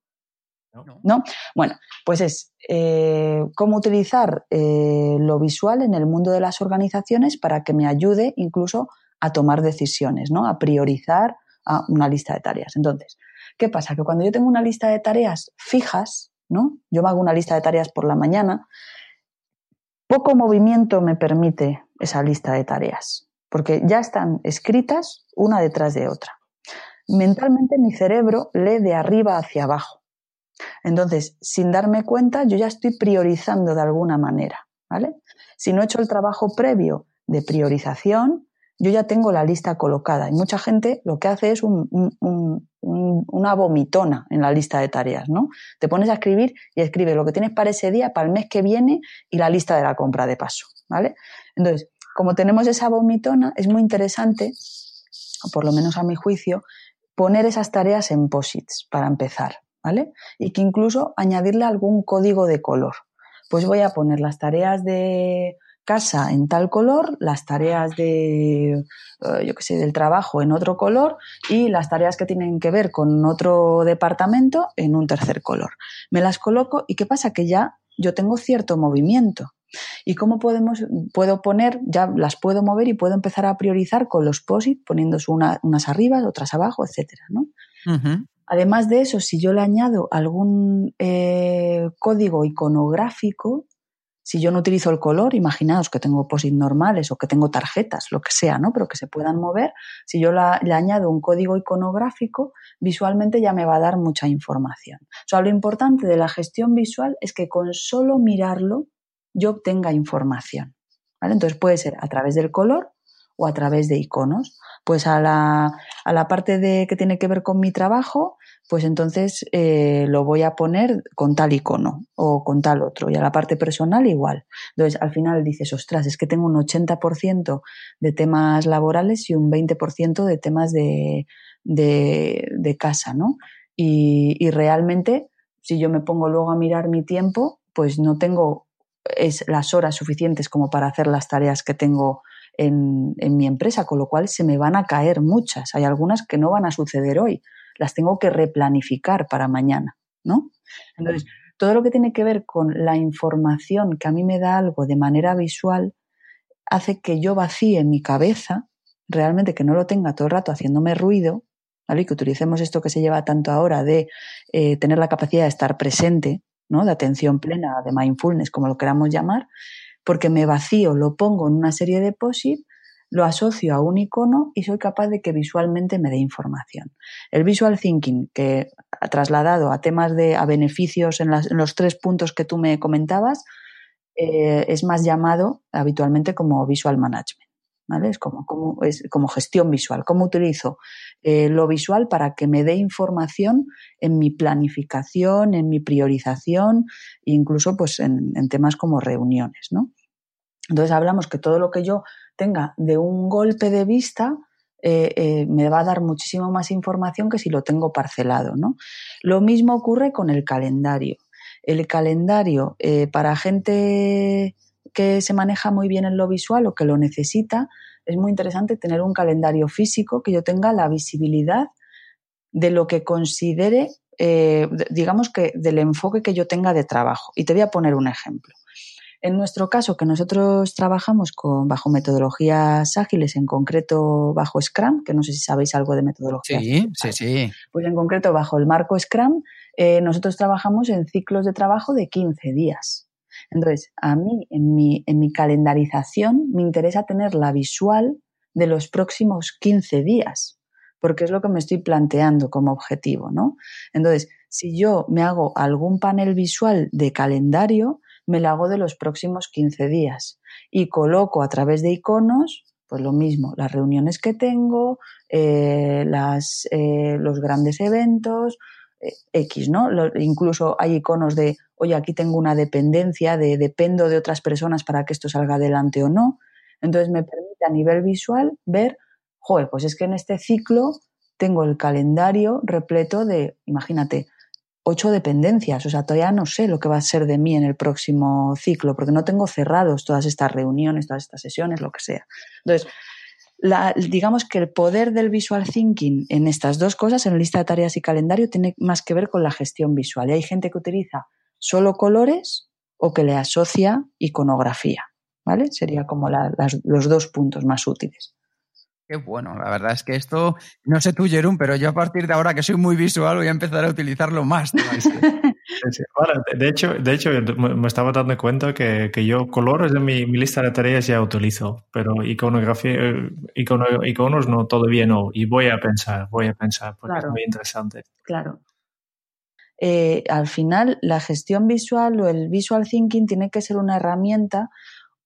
No. Bueno, pues es eh, cómo utilizar eh, lo visual en el mundo de las organizaciones para que me ayude incluso a tomar decisiones, ¿no? A priorizar a una lista de tareas. Entonces, ¿qué pasa? Que cuando yo tengo una lista de tareas fijas, ¿no? Yo me hago una lista de tareas por la mañana. Poco movimiento me permite esa lista de tareas, porque ya están escritas una detrás de otra. Mentalmente mi cerebro lee de arriba hacia abajo. Entonces, sin darme cuenta, yo ya estoy priorizando de alguna manera, ¿vale? Si no he hecho el trabajo previo de priorización, yo ya tengo la lista colocada. Y mucha gente lo que hace es una vomitona en la lista de tareas, ¿no? Te pones a escribir y escribe lo que tienes para ese día, para el mes que viene y la lista de la compra de paso, ¿vale? Entonces, como tenemos esa vomitona, es muy interesante, o por lo menos a mi juicio, poner esas tareas en posits para empezar, ¿vale? Y que incluso añadirle algún código de color. Pues voy a poner las tareas de casa en tal color, las tareas de, eh, yo qué sé, del trabajo en otro color y las tareas que tienen que ver con otro departamento en un tercer color. Me las coloco y ¿qué pasa? Que ya yo tengo cierto movimiento. ¿Y cómo podemos, puedo poner, ya las puedo mover y puedo empezar a priorizar con los POSIT, poniéndose unas arriba, otras abajo, etcétera, ¿no? Además de eso, si yo le añado algún eh, código iconográfico, si yo no utilizo el color, imaginaos que tengo POSIT normales o que tengo tarjetas, lo que sea, ¿no? Pero que se puedan mover. Si yo le añado un código iconográfico, visualmente ya me va a dar mucha información. O sea, lo importante de la gestión visual es que con solo mirarlo yo obtenga información. Entonces puede ser a través del color o a través de iconos. Pues a la, a la parte de que tiene que ver con mi trabajo, pues entonces eh, lo voy a poner con tal icono o con tal otro. Y a la parte personal igual. Entonces al final dices, ostras, es que tengo un 80% de temas laborales y un 20% de temas de, de, casa, ¿no? Y, y realmente, si yo me pongo luego a mirar mi tiempo, pues no tengo es las horas suficientes como para hacer las tareas que tengo en, en, mi empresa, con lo cual se me van a caer muchas. Hay algunas que no van a suceder hoy, las tengo que replanificar para mañana, ¿no? Entonces, todo lo que tiene que ver con la información que a mí me da algo de manera visual hace que yo vacíe mi cabeza, realmente que no lo tenga todo el rato haciéndome ruido, ¿vale? Y que utilicemos esto que se lleva tanto ahora de eh, tener la capacidad de estar presente, ¿no? De atención plena, de mindfulness, como lo queramos llamar, porque me vacío, lo pongo en una serie de POSIT, lo asocio a un icono y soy capaz de que visualmente me dé información. El visual thinking, que ha trasladado a temas de a beneficios en, los tres puntos que tú me comentabas, eh, es más llamado habitualmente como visual management. ¿Vale? Es como, como, es como gestión visual. ¿Cómo utilizo eh, lo visual para que me dé información en mi planificación, en mi priorización, incluso pues en, en temas como reuniones, ¿no? Entonces hablamos que todo lo que yo tenga de un golpe de vista eh, eh, me va a dar muchísimo más información que si lo tengo parcelado. ¿no? Lo mismo ocurre con el calendario. El calendario eh, para gente que se maneja muy bien en lo visual o que lo necesita, es muy interesante tener un calendario físico que yo tenga la visibilidad de lo que considere, digamos que del enfoque que yo tenga de trabajo. Y te voy a poner un ejemplo. En nuestro caso, que nosotros trabajamos con, bajo metodologías ágiles, en concreto bajo Scrum, que no sé si sabéis algo de metodología. Sí, sí, sí. Pues en concreto, bajo el marco Scrum, eh, nosotros trabajamos en ciclos de trabajo de 15 días. Entonces, a mí, en mi, en mi calendarización, me interesa tener la visual de los próximos 15 días, porque es lo que me estoy planteando como objetivo, ¿no? Entonces, si yo me hago algún panel visual de calendario, me la hago de los próximos 15 días y coloco a través de iconos, pues lo mismo, las reuniones que tengo, eh, las, eh, los grandes eventos, eh, X, ¿no? incluso hay iconos de, oye, aquí tengo una dependencia, de dependo de otras personas para que esto salga adelante o no. Entonces me permite a nivel visual ver, joder, pues es que en este ciclo tengo el calendario repleto de, imagínate, ocho dependencias. O sea, todavía no sé lo que va a ser de mí en el próximo ciclo, porque no tengo cerrados todas estas reuniones, todas estas sesiones, lo que sea. Entonces, digamos que el poder del visual thinking en estas dos cosas, en lista de tareas y calendario, tiene más que ver con la gestión visual. Y hay gente que utiliza solo colores o que le asocia iconografía. ¿Vale? Sería como los dos puntos más útiles. Qué bueno, la verdad es que esto, no sé tú, Jerón, pero yo a partir de ahora que soy muy visual voy a empezar a utilizarlo más. [laughs] de hecho, de hecho, me estaba dando cuenta que, que yo colores en mi, lista de tareas ya utilizo, pero iconografía, eh, iconos no, todavía no. Y voy a pensar, voy a pensar, porque es muy interesante. Claro. Eh, al final, la gestión visual o el visual thinking tiene que ser una herramienta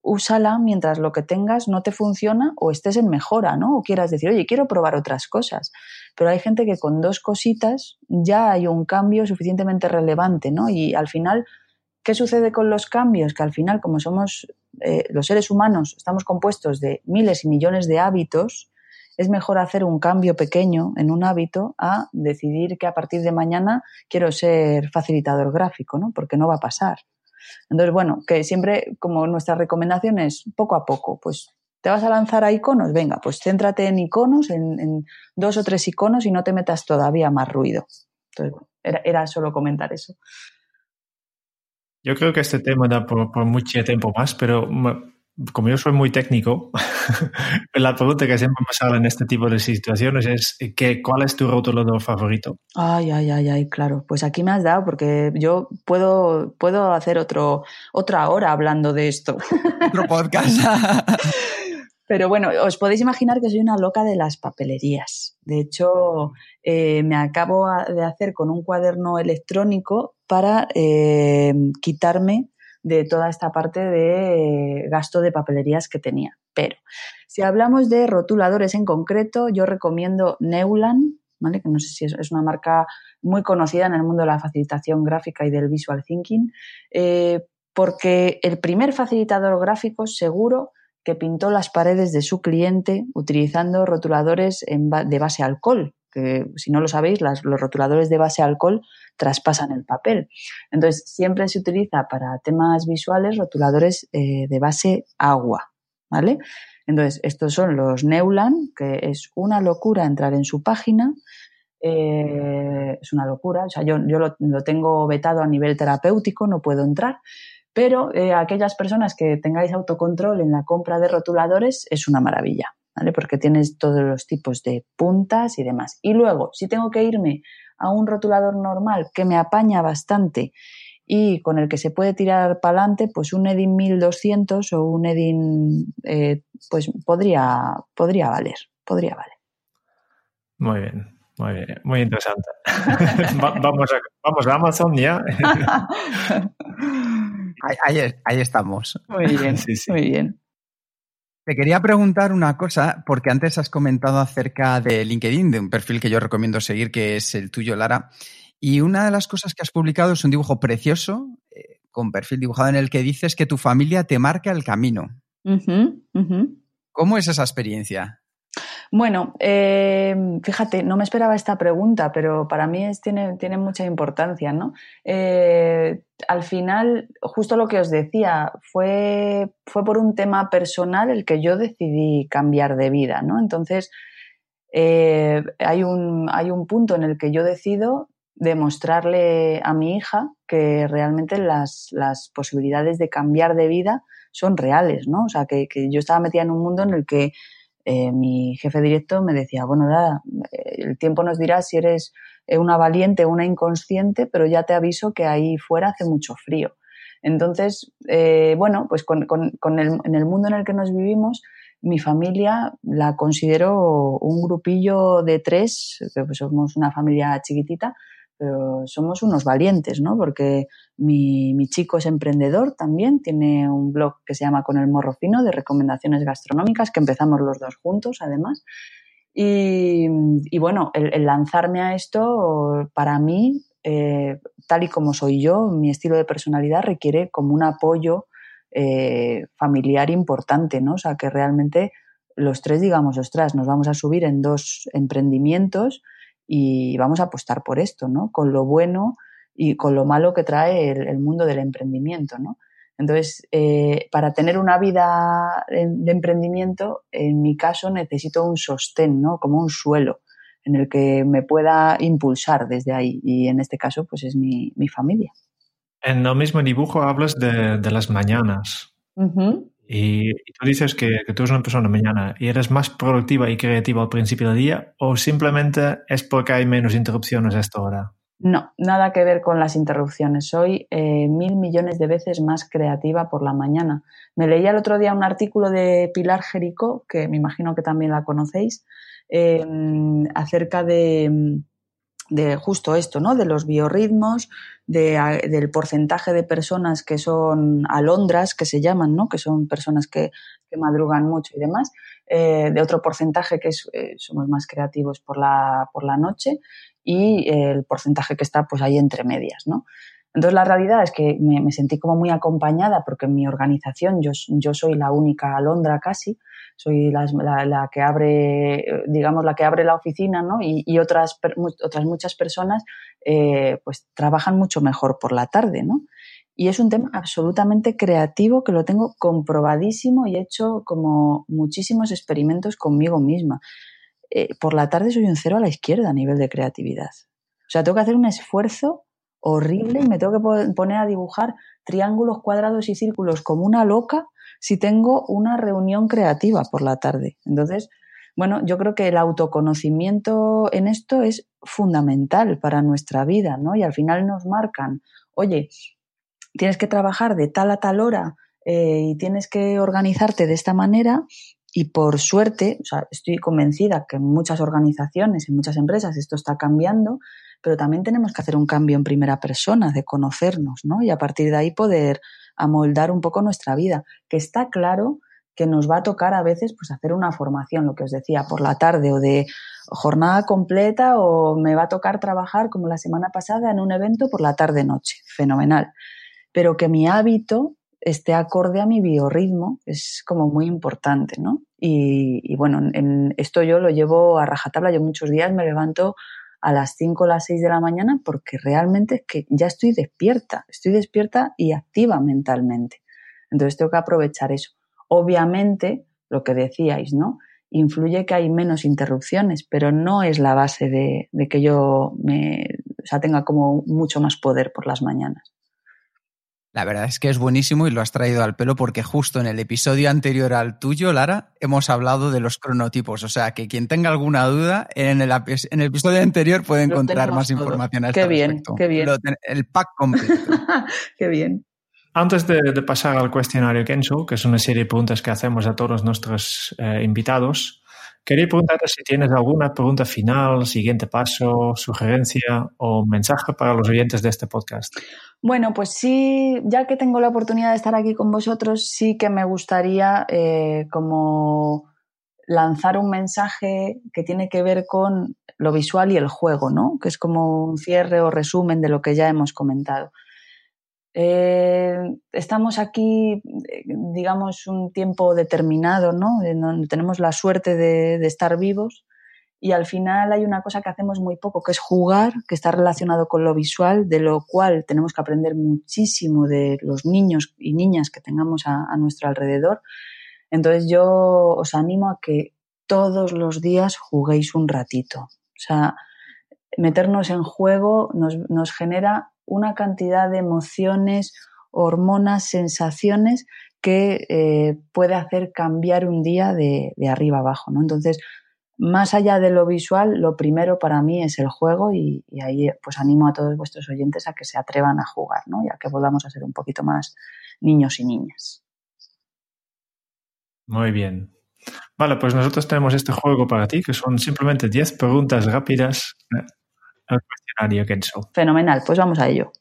úsala mientras lo que tengas no te funciona o estés en mejora, ¿no? O quieras decir, oye, quiero probar otras cosas. Pero hay gente que con dos cositas ya hay un cambio suficientemente relevante, ¿no? Y al final, ¿qué sucede con los cambios? Que al final, como somos eh, los seres humanos, estamos compuestos de miles y millones de hábitos, es mejor hacer un cambio pequeño en un hábito a decidir que a partir de mañana quiero ser facilitador gráfico, ¿no? Porque no va a pasar. Entonces, bueno, que siempre como nuestra recomendación es poco a poco, pues te vas a lanzar a iconos, venga, pues céntrate en iconos, en, dos o tres iconos y no te metas todavía más ruido. Entonces, era, solo comentar eso. Yo creo que este tema da por, por mucho tiempo más, pero como yo soy muy técnico, [laughs] la pregunta que siempre me sale en este tipo de situaciones es que, ¿cuál es tu rotulador favorito? Ay, ay, ay, ay, claro. Pues aquí me has dado porque yo puedo, puedo hacer otro, otra hora hablando de esto. [laughs] Otro podcast. [laughs] Pero bueno, os podéis imaginar que soy una loca de las papelerías. De hecho, eh, me acabo de hacer con un cuaderno electrónico para eh, quitarme de toda esta parte de gasto de papelerías que tenía. Pero si hablamos de rotuladores en concreto, yo recomiendo Neuland, ¿vale? que no sé si es, una marca muy conocida en el mundo de la facilitación gráfica y del visual thinking, eh, porque el primer facilitador gráfico seguro que pintó las paredes de su cliente utilizando rotuladores de base alcohol, que si no lo sabéis, los rotuladores de base alcohol traspasan el papel. Entonces, siempre se utiliza para temas visuales rotuladores eh, de base agua, ¿vale? Entonces, estos son los Neuland, que es una locura entrar en su página. Eh, es una locura. O sea, yo, yo lo, tengo vetado a nivel terapéutico, no puedo entrar. Pero eh, aquellas personas que tengáis autocontrol en la compra de rotuladores es una maravilla, ¿vale? Porque tienes todos los tipos de puntas y demás. Y luego, si tengo que irme a un rotulador normal que me apaña bastante y con el que se puede tirar para adelante, pues un Edin 1200 o un Edin, eh, pues podría, podría valer, podría valer. Muy bien, muy bien, muy interesante. [laughs] vamos, a, vamos a Amazon ya. [laughs] ahí, estamos. Muy bien, muy bien. Te quería preguntar una cosa, porque antes has comentado acerca de LinkedIn, de un perfil que yo recomiendo seguir, que es el tuyo, Lara. Y una de las cosas que has publicado es un dibujo precioso, eh, con perfil dibujado en el que dices que tu familia te marca el camino. ¿Cómo es esa experiencia? Bueno, eh, fíjate, no me esperaba esta pregunta, pero para mí es, tiene, tiene mucha importancia, ¿no? Eh, al final, justo lo que os decía, fue, fue por un tema personal el que yo decidí cambiar de vida, ¿no? Entonces, eh, hay, un, hay un punto en el que yo decido demostrarle a mi hija que realmente las, las posibilidades de cambiar de vida son reales, ¿no? O sea, que, que yo estaba metida en un mundo en el que eh, mi jefe directo me decía, bueno, nada, eh, el tiempo nos dirá si eres eh, una valiente o una inconsciente, pero ya te aviso que ahí fuera hace mucho frío. Entonces, bueno, pues con, el, en el mundo en el que nos vivimos, mi familia la considero un grupillo de tres, que pues somos una familia chiquitita, pero somos unos valientes, ¿no? Porque mi, chico es emprendedor también, tiene un blog que se llama Con el Morro Fino de recomendaciones gastronómicas, que empezamos los dos juntos además. Y, bueno, el, lanzarme a esto, para mí, eh, tal y como soy yo, mi estilo de personalidad requiere como un apoyo eh, familiar importante, ¿no? O sea, que realmente los tres digamos, ostras, nos vamos a subir en dos emprendimientos y vamos a apostar por esto, ¿no? Con lo bueno y con lo malo que trae el, mundo del emprendimiento, ¿no? Entonces, eh, para tener una vida de, emprendimiento, en mi caso necesito un sostén, ¿no? Como un suelo en el que me pueda impulsar desde ahí. Y en este caso, pues es mi, familia. En el mismo dibujo hablas de, las mañanas. Y, tú dices que, tú eres una persona mañana y eres más productiva y creativa al principio del día o simplemente es porque hay menos interrupciones a esta hora? No, nada que ver con las interrupciones. Soy eh, mil millones de veces más creativa por la mañana. Me leía el otro día un artículo de Pilar Jericó, que me imagino que también la conocéis, em, acerca de, de justo esto, ¿no? De los biorritmos, de, del porcentaje de personas que son alondras, que se llaman, ¿no? Que son personas que, que madrugan mucho y demás, eh, de otro porcentaje que es, eh, somos más creativos por la, por la noche y el porcentaje que está pues ahí entre medias, ¿no? Entonces la realidad es que me, sentí como muy acompañada porque en mi organización yo, yo soy la única alondra casi, soy la, la, que abre, digamos, la que abre la oficina, ¿no? Y, y otras, otras muchas personas, eh, pues trabajan mucho mejor por la tarde, ¿no? Y es un tema absolutamente creativo que lo tengo comprobadísimo y he hecho como muchísimos experimentos conmigo misma. Eh, por la tarde soy un cero a la izquierda a nivel de creatividad. O sea, tengo que hacer un esfuerzo horrible y me tengo que poner a dibujar triángulos, cuadrados y círculos como una loca si tengo una reunión creativa por la tarde. Entonces, bueno, yo creo que el autoconocimiento en esto es fundamental para nuestra vida, ¿no? Y al final nos marcan, oye, tienes que trabajar de tal a tal hora eh, y tienes que organizarte de esta manera. Y por suerte, o sea, estoy convencida que en muchas organizaciones, en muchas empresas esto está cambiando, pero también tenemos que hacer un cambio en primera persona, de conocernos, ¿no? Y a partir de ahí poder amoldar un poco nuestra vida, que está claro que nos va a tocar a veces pues hacer una formación, lo que os decía, por la tarde o de jornada completa o me va a tocar trabajar como la semana pasada en un evento por la tarde noche, fenomenal. Pero que mi hábito esté acorde a mi biorritmo es como muy importante, ¿no? Y, y bueno, en esto yo lo llevo a rajatabla, yo muchos días me levanto a las 5 o las 6 de la mañana porque realmente es que ya estoy despierta, estoy despierta y activa mentalmente. Entonces tengo que aprovechar eso. Obviamente, lo que decíais, ¿no? Influye que hay menos interrupciones, pero no es la base de, de que yo me, o sea, tenga como mucho más poder por las mañanas. La verdad es que es buenísimo y lo has traído al pelo porque justo en el episodio anterior al tuyo, Lara, hemos hablado de los cronotipos. O sea, que quien tenga alguna duda, en el, en el episodio anterior puede encontrar más todo. información a este Qué bien, respecto. qué bien. el pack completo. [laughs] qué bien. Antes de, de, pasar al cuestionario Kenzo, que es una serie de preguntas que hacemos a todos nuestros eh, invitados, Quería preguntarte si tienes alguna pregunta final, siguiente paso, sugerencia o mensaje para los oyentes de este podcast. Bueno, pues sí, ya que tengo la oportunidad de estar aquí con vosotros, sí que me gustaría eh, como lanzar un mensaje que tiene que ver con lo visual y el juego, ¿no? Que es como un cierre o resumen de lo que ya hemos comentado. Eh, estamos aquí, digamos, un tiempo determinado, ¿no? tenemos la suerte de, de, estar vivos y al final hay una cosa que hacemos muy poco, que es jugar, que está relacionado con lo visual, de lo cual tenemos que aprender muchísimo de los niños y niñas que tengamos a, a nuestro alrededor. Entonces yo os animo a que todos los días juguéis un ratito. O sea, meternos en juego nos, nos genera una cantidad de emociones, hormonas, sensaciones que eh, puede hacer cambiar un día de, arriba abajo, ¿no? Entonces, más allá de lo visual, lo primero para mí es el juego y, y, ahí pues animo a todos vuestros oyentes a que se atrevan a jugar, ¿no? Ya que volvamos a ser un poquito más niños y niñas. Muy bien. Vale, pues nosotros tenemos este juego para ti, que son simplemente 10 preguntas rápidas al cuestionario Kenso. Fenomenal, pues vamos a ello.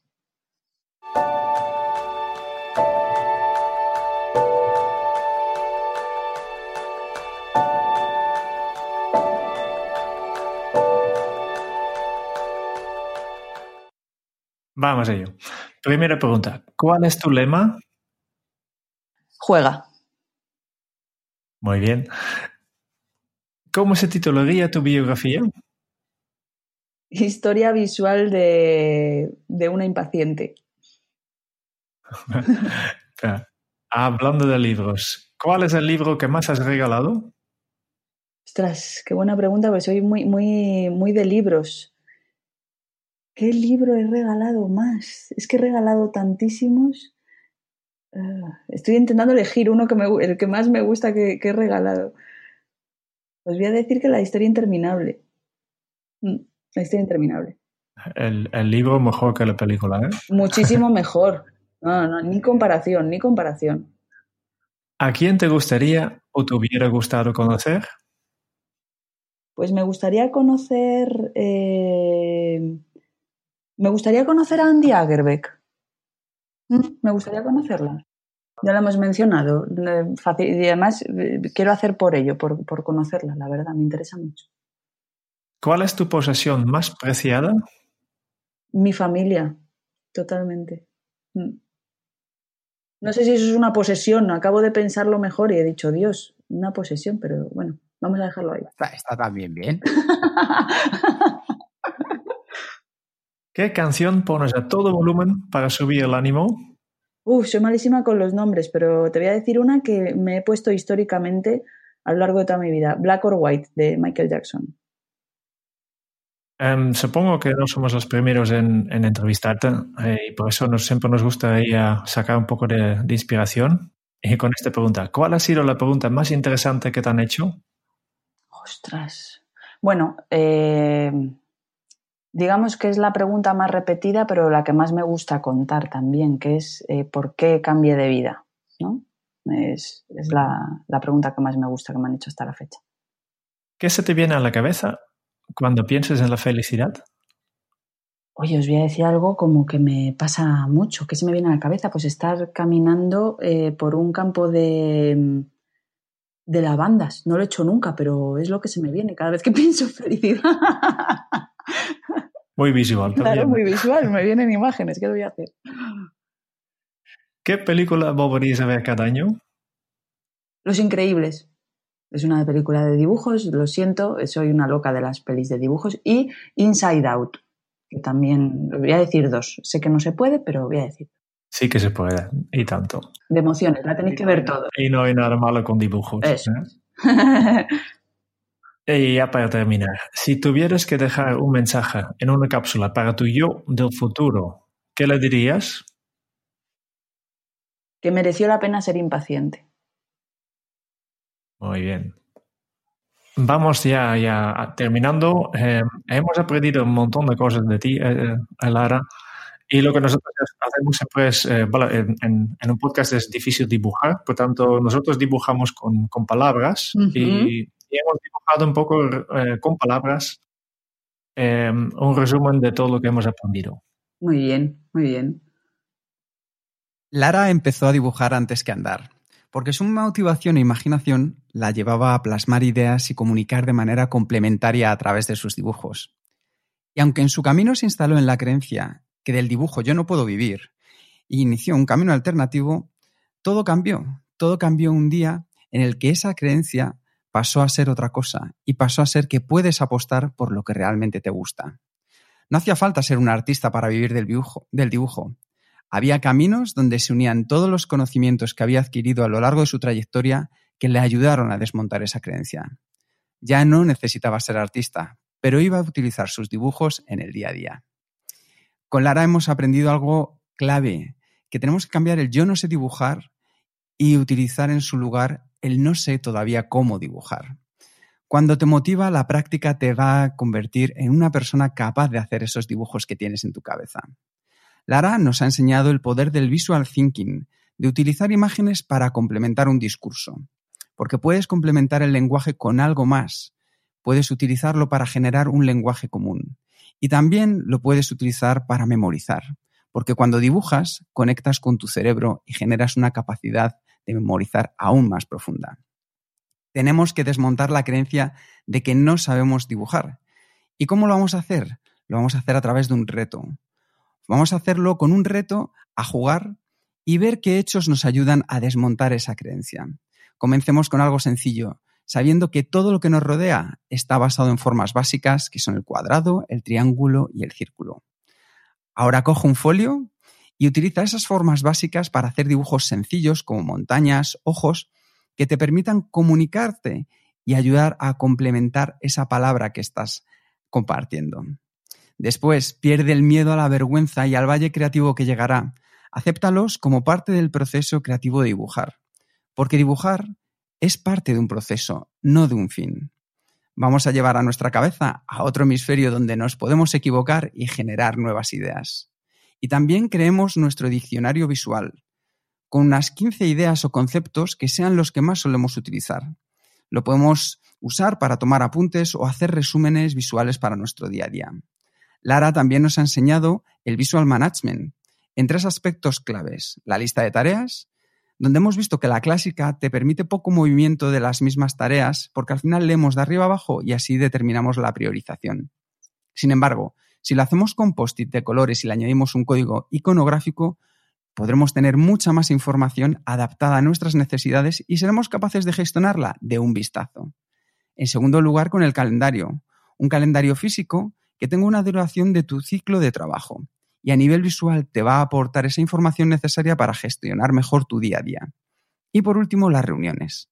Vamos a ello. Primera pregunta. ¿Cuál es tu lema? Juega. Muy bien. ¿Cómo se titularía tu biografía? Historia visual de, de una impaciente. [laughs] Hablando de libros, ¿cuál es el libro que más has regalado? Ostras, qué buena pregunta, porque soy muy, muy, muy de libros. ¿Qué libro he regalado más? Es que he regalado tantísimos. Uh, estoy intentando elegir uno que me, el que más me gusta que, que, he regalado. Os voy a decir que la historia interminable. Mm. La historia interminable. El, el, libro mejor que la película, ¿eh? Muchísimo [laughs] mejor. No, no, ni comparación, ni comparación. ¿A quién te gustaría o te hubiera gustado conocer? Pues me gustaría conocer. eh, me gustaría conocer a Andy Agerbeck. Mm, Me gustaría conocerla. Ya la hemos mencionado. eh, Y además eh, quiero hacer por ello, por, por conocerla, la verdad, me interesa mucho. ¿Cuál es tu posesión más preciada? Mi familia, totalmente. Mm. No sé si eso es una posesión, acabo de pensarlo mejor y he dicho, Dios, una posesión, pero bueno, vamos a dejarlo ahí. Está, está también bien. [laughs] ¿Qué canción pones a todo volumen para subir el ánimo? Uf, soy malísima con los nombres, pero te voy a decir una que me he puesto históricamente a lo largo de toda mi vida. Black or White, de Michael Jackson. Em, supongo que no somos los primeros en, en entrevistarte eh, y por eso nos, siempre nos gusta sacar un poco de, de inspiración. Y con esta pregunta, ¿cuál ha sido la pregunta más interesante que te han hecho? Ostras. Bueno, eh, digamos que es la pregunta más repetida, pero la que más me gusta contar también, que es eh, ¿por qué cambié de vida? ¿no? Es, es la, la pregunta que más me gusta que me han hecho hasta la fecha. ¿Qué se te viene a la cabeza cuando piensas en la felicidad? Oye, os voy a decir algo como que me pasa mucho. ¿Qué se me viene a la cabeza? Pues estar caminando eh, por un campo de, de lavandas. No lo he hecho nunca, pero es lo que se me viene cada vez que [laughs] pienso en felicidad. Muy visual también. claro, muy visual. Me vienen imágenes. ¿Qué voy a hacer? ¿Qué película volverías a ver cada año? Los Increíbles. Es una película de dibujos, lo siento, soy una loca de las pelis de dibujos. Y Inside Out, que también, voy a decir dos. Sé que no se puede, pero voy a decir. Sí que se puede, y tanto. De emociones, la tenéis que ver todo. Y no hay nada malo con dibujos. Eso. ¿eh? [laughs] Y ya para terminar, si tuvieras que dejar un mensaje en una cápsula para tu yo del futuro, ¿qué le dirías? que mereció la pena ser impaciente. Muy bien. Vamos ya, ya terminando. Eh, hemos aprendido un montón de cosas de ti, eh, Lara. Y lo que nosotros hacemos siempre es, eh, bueno, en, en, en, un podcast es difícil dibujar, por tanto nosotros dibujamos con, con palabras y, y hemos dibujado un poco eh, con palabras eh, un resumen de todo lo que hemos aprendido. Muy bien, muy bien. Lara empezó a dibujar antes que andar, porque su motivación e imaginación la llevaba a plasmar ideas y comunicar de manera complementaria a través de sus dibujos. Y aunque en su camino se instaló en la creencia que del dibujo yo no puedo vivir, e inició un camino alternativo, todo cambió. Todo cambió un día en el que esa creencia pasó a ser otra cosa y pasó a ser que puedes apostar por lo que realmente te gusta. No hacía falta ser un artista para vivir del dibujo. Del dibujo. Había caminos donde se unían todos los conocimientos que había adquirido a lo largo de su trayectoria que le ayudaron a desmontar esa creencia. Ya no necesitaba ser artista, pero iba a utilizar sus dibujos en el día a día. Con Lara hemos aprendido algo clave, que tenemos que cambiar el yo no sé dibujar y utilizar en su lugar el no sé todavía cómo dibujar. Cuando te motiva, la práctica te va a convertir en una persona capaz de hacer esos dibujos que tienes en tu cabeza. Lara nos ha enseñado el poder del visual thinking, de utilizar imágenes para complementar un discurso, porque puedes complementar el lenguaje con algo más, puedes utilizarlo para generar un lenguaje común y también lo puedes utilizar para memorizar, porque cuando dibujas conectas con tu cerebro y generas una capacidad de memorizar aún más profunda. Tenemos que desmontar la creencia de que no sabemos dibujar. ¿Y cómo lo vamos a hacer? Lo vamos a hacer a través de un reto. Vamos a hacerlo con un reto a jugar y ver qué hechos nos ayudan a desmontar esa creencia. Comencemos con algo sencillo, sabiendo que todo lo que nos rodea está basado en formas básicas que son el cuadrado, el triángulo y el círculo. Ahora cojo un folio y utiliza esas formas básicas para hacer dibujos sencillos como montañas, ojos, que te permitan comunicarte y ayudar a complementar esa palabra que estás compartiendo. Después, pierde el miedo a la vergüenza y al valle creativo que llegará. Acéptalos como parte del proceso creativo de dibujar, porque dibujar es parte de un proceso, no de un fin. Vamos a llevar a nuestra cabeza a otro hemisferio donde nos podemos equivocar y generar nuevas ideas. Y también creemos nuestro diccionario visual, con unas 15 ideas o conceptos que sean los que más solemos utilizar. Lo podemos usar para tomar apuntes o hacer resúmenes visuales para nuestro día a día. Lara también nos ha enseñado el visual management en tres aspectos claves. La lista de tareas, donde hemos visto que la clásica te permite poco movimiento de las mismas tareas porque al final leemos de arriba abajo y así determinamos la priorización. Sin embargo, si lo hacemos con post-it de colores y le añadimos un código iconográfico, podremos tener mucha más información adaptada a nuestras necesidades y seremos capaces de gestionarla de un vistazo. En segundo lugar, con el calendario. Un calendario físico que tenga una duración de tu ciclo de trabajo y a nivel visual te va a aportar esa información necesaria para gestionar mejor tu día a día. Y por último, las reuniones.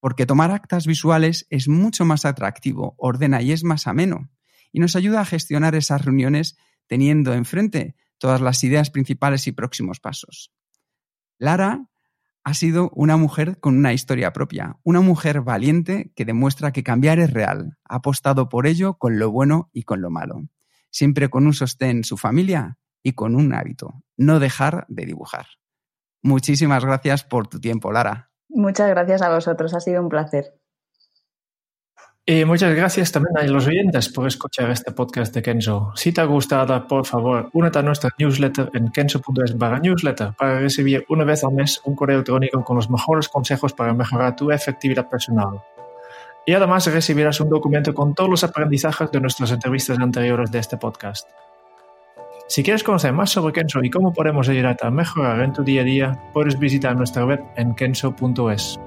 Porque tomar actas visuales es mucho más atractivo, ordena y es más ameno, y nos ayuda a gestionar esas reuniones teniendo enfrente todas las ideas principales y próximos pasos. Lara ha sido una mujer con una historia propia, una mujer valiente que demuestra que cambiar es real, ha apostado por ello con lo bueno y con lo malo siempre con un sostén su familia y con un hábito, no dejar de dibujar. Muchísimas gracias por tu tiempo, Lara. Muchas gracias a vosotros, ha sido un placer. Y muchas gracias también a los oyentes por escuchar este podcast de Kenzo. Si te ha gustado, por favor, únete a nuestra newsletter en kenzo.es barra newsletter para recibir una vez al mes un correo electrónico con los mejores consejos para mejorar tu efectividad personal. Y además recibirás un documento con todos los aprendizajes de nuestras entrevistas anteriores de este podcast. Si quieres conocer más sobre Kenso y cómo podemos ayudarte a mejorar en tu día a día, puedes visitar nuestra web en kenso.es.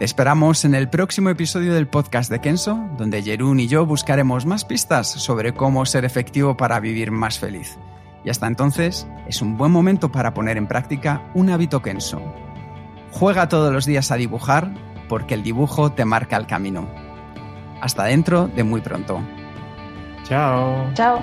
Te esperamos en el próximo episodio del podcast de Kenso, donde Jerún y yo buscaremos más pistas sobre cómo ser efectivo para vivir más feliz. Y hasta entonces, es un buen momento para poner en práctica un hábito Kenso. Juega todos los días a dibujar porque el dibujo te marca el camino. Hasta dentro de muy pronto. Chao. Chao.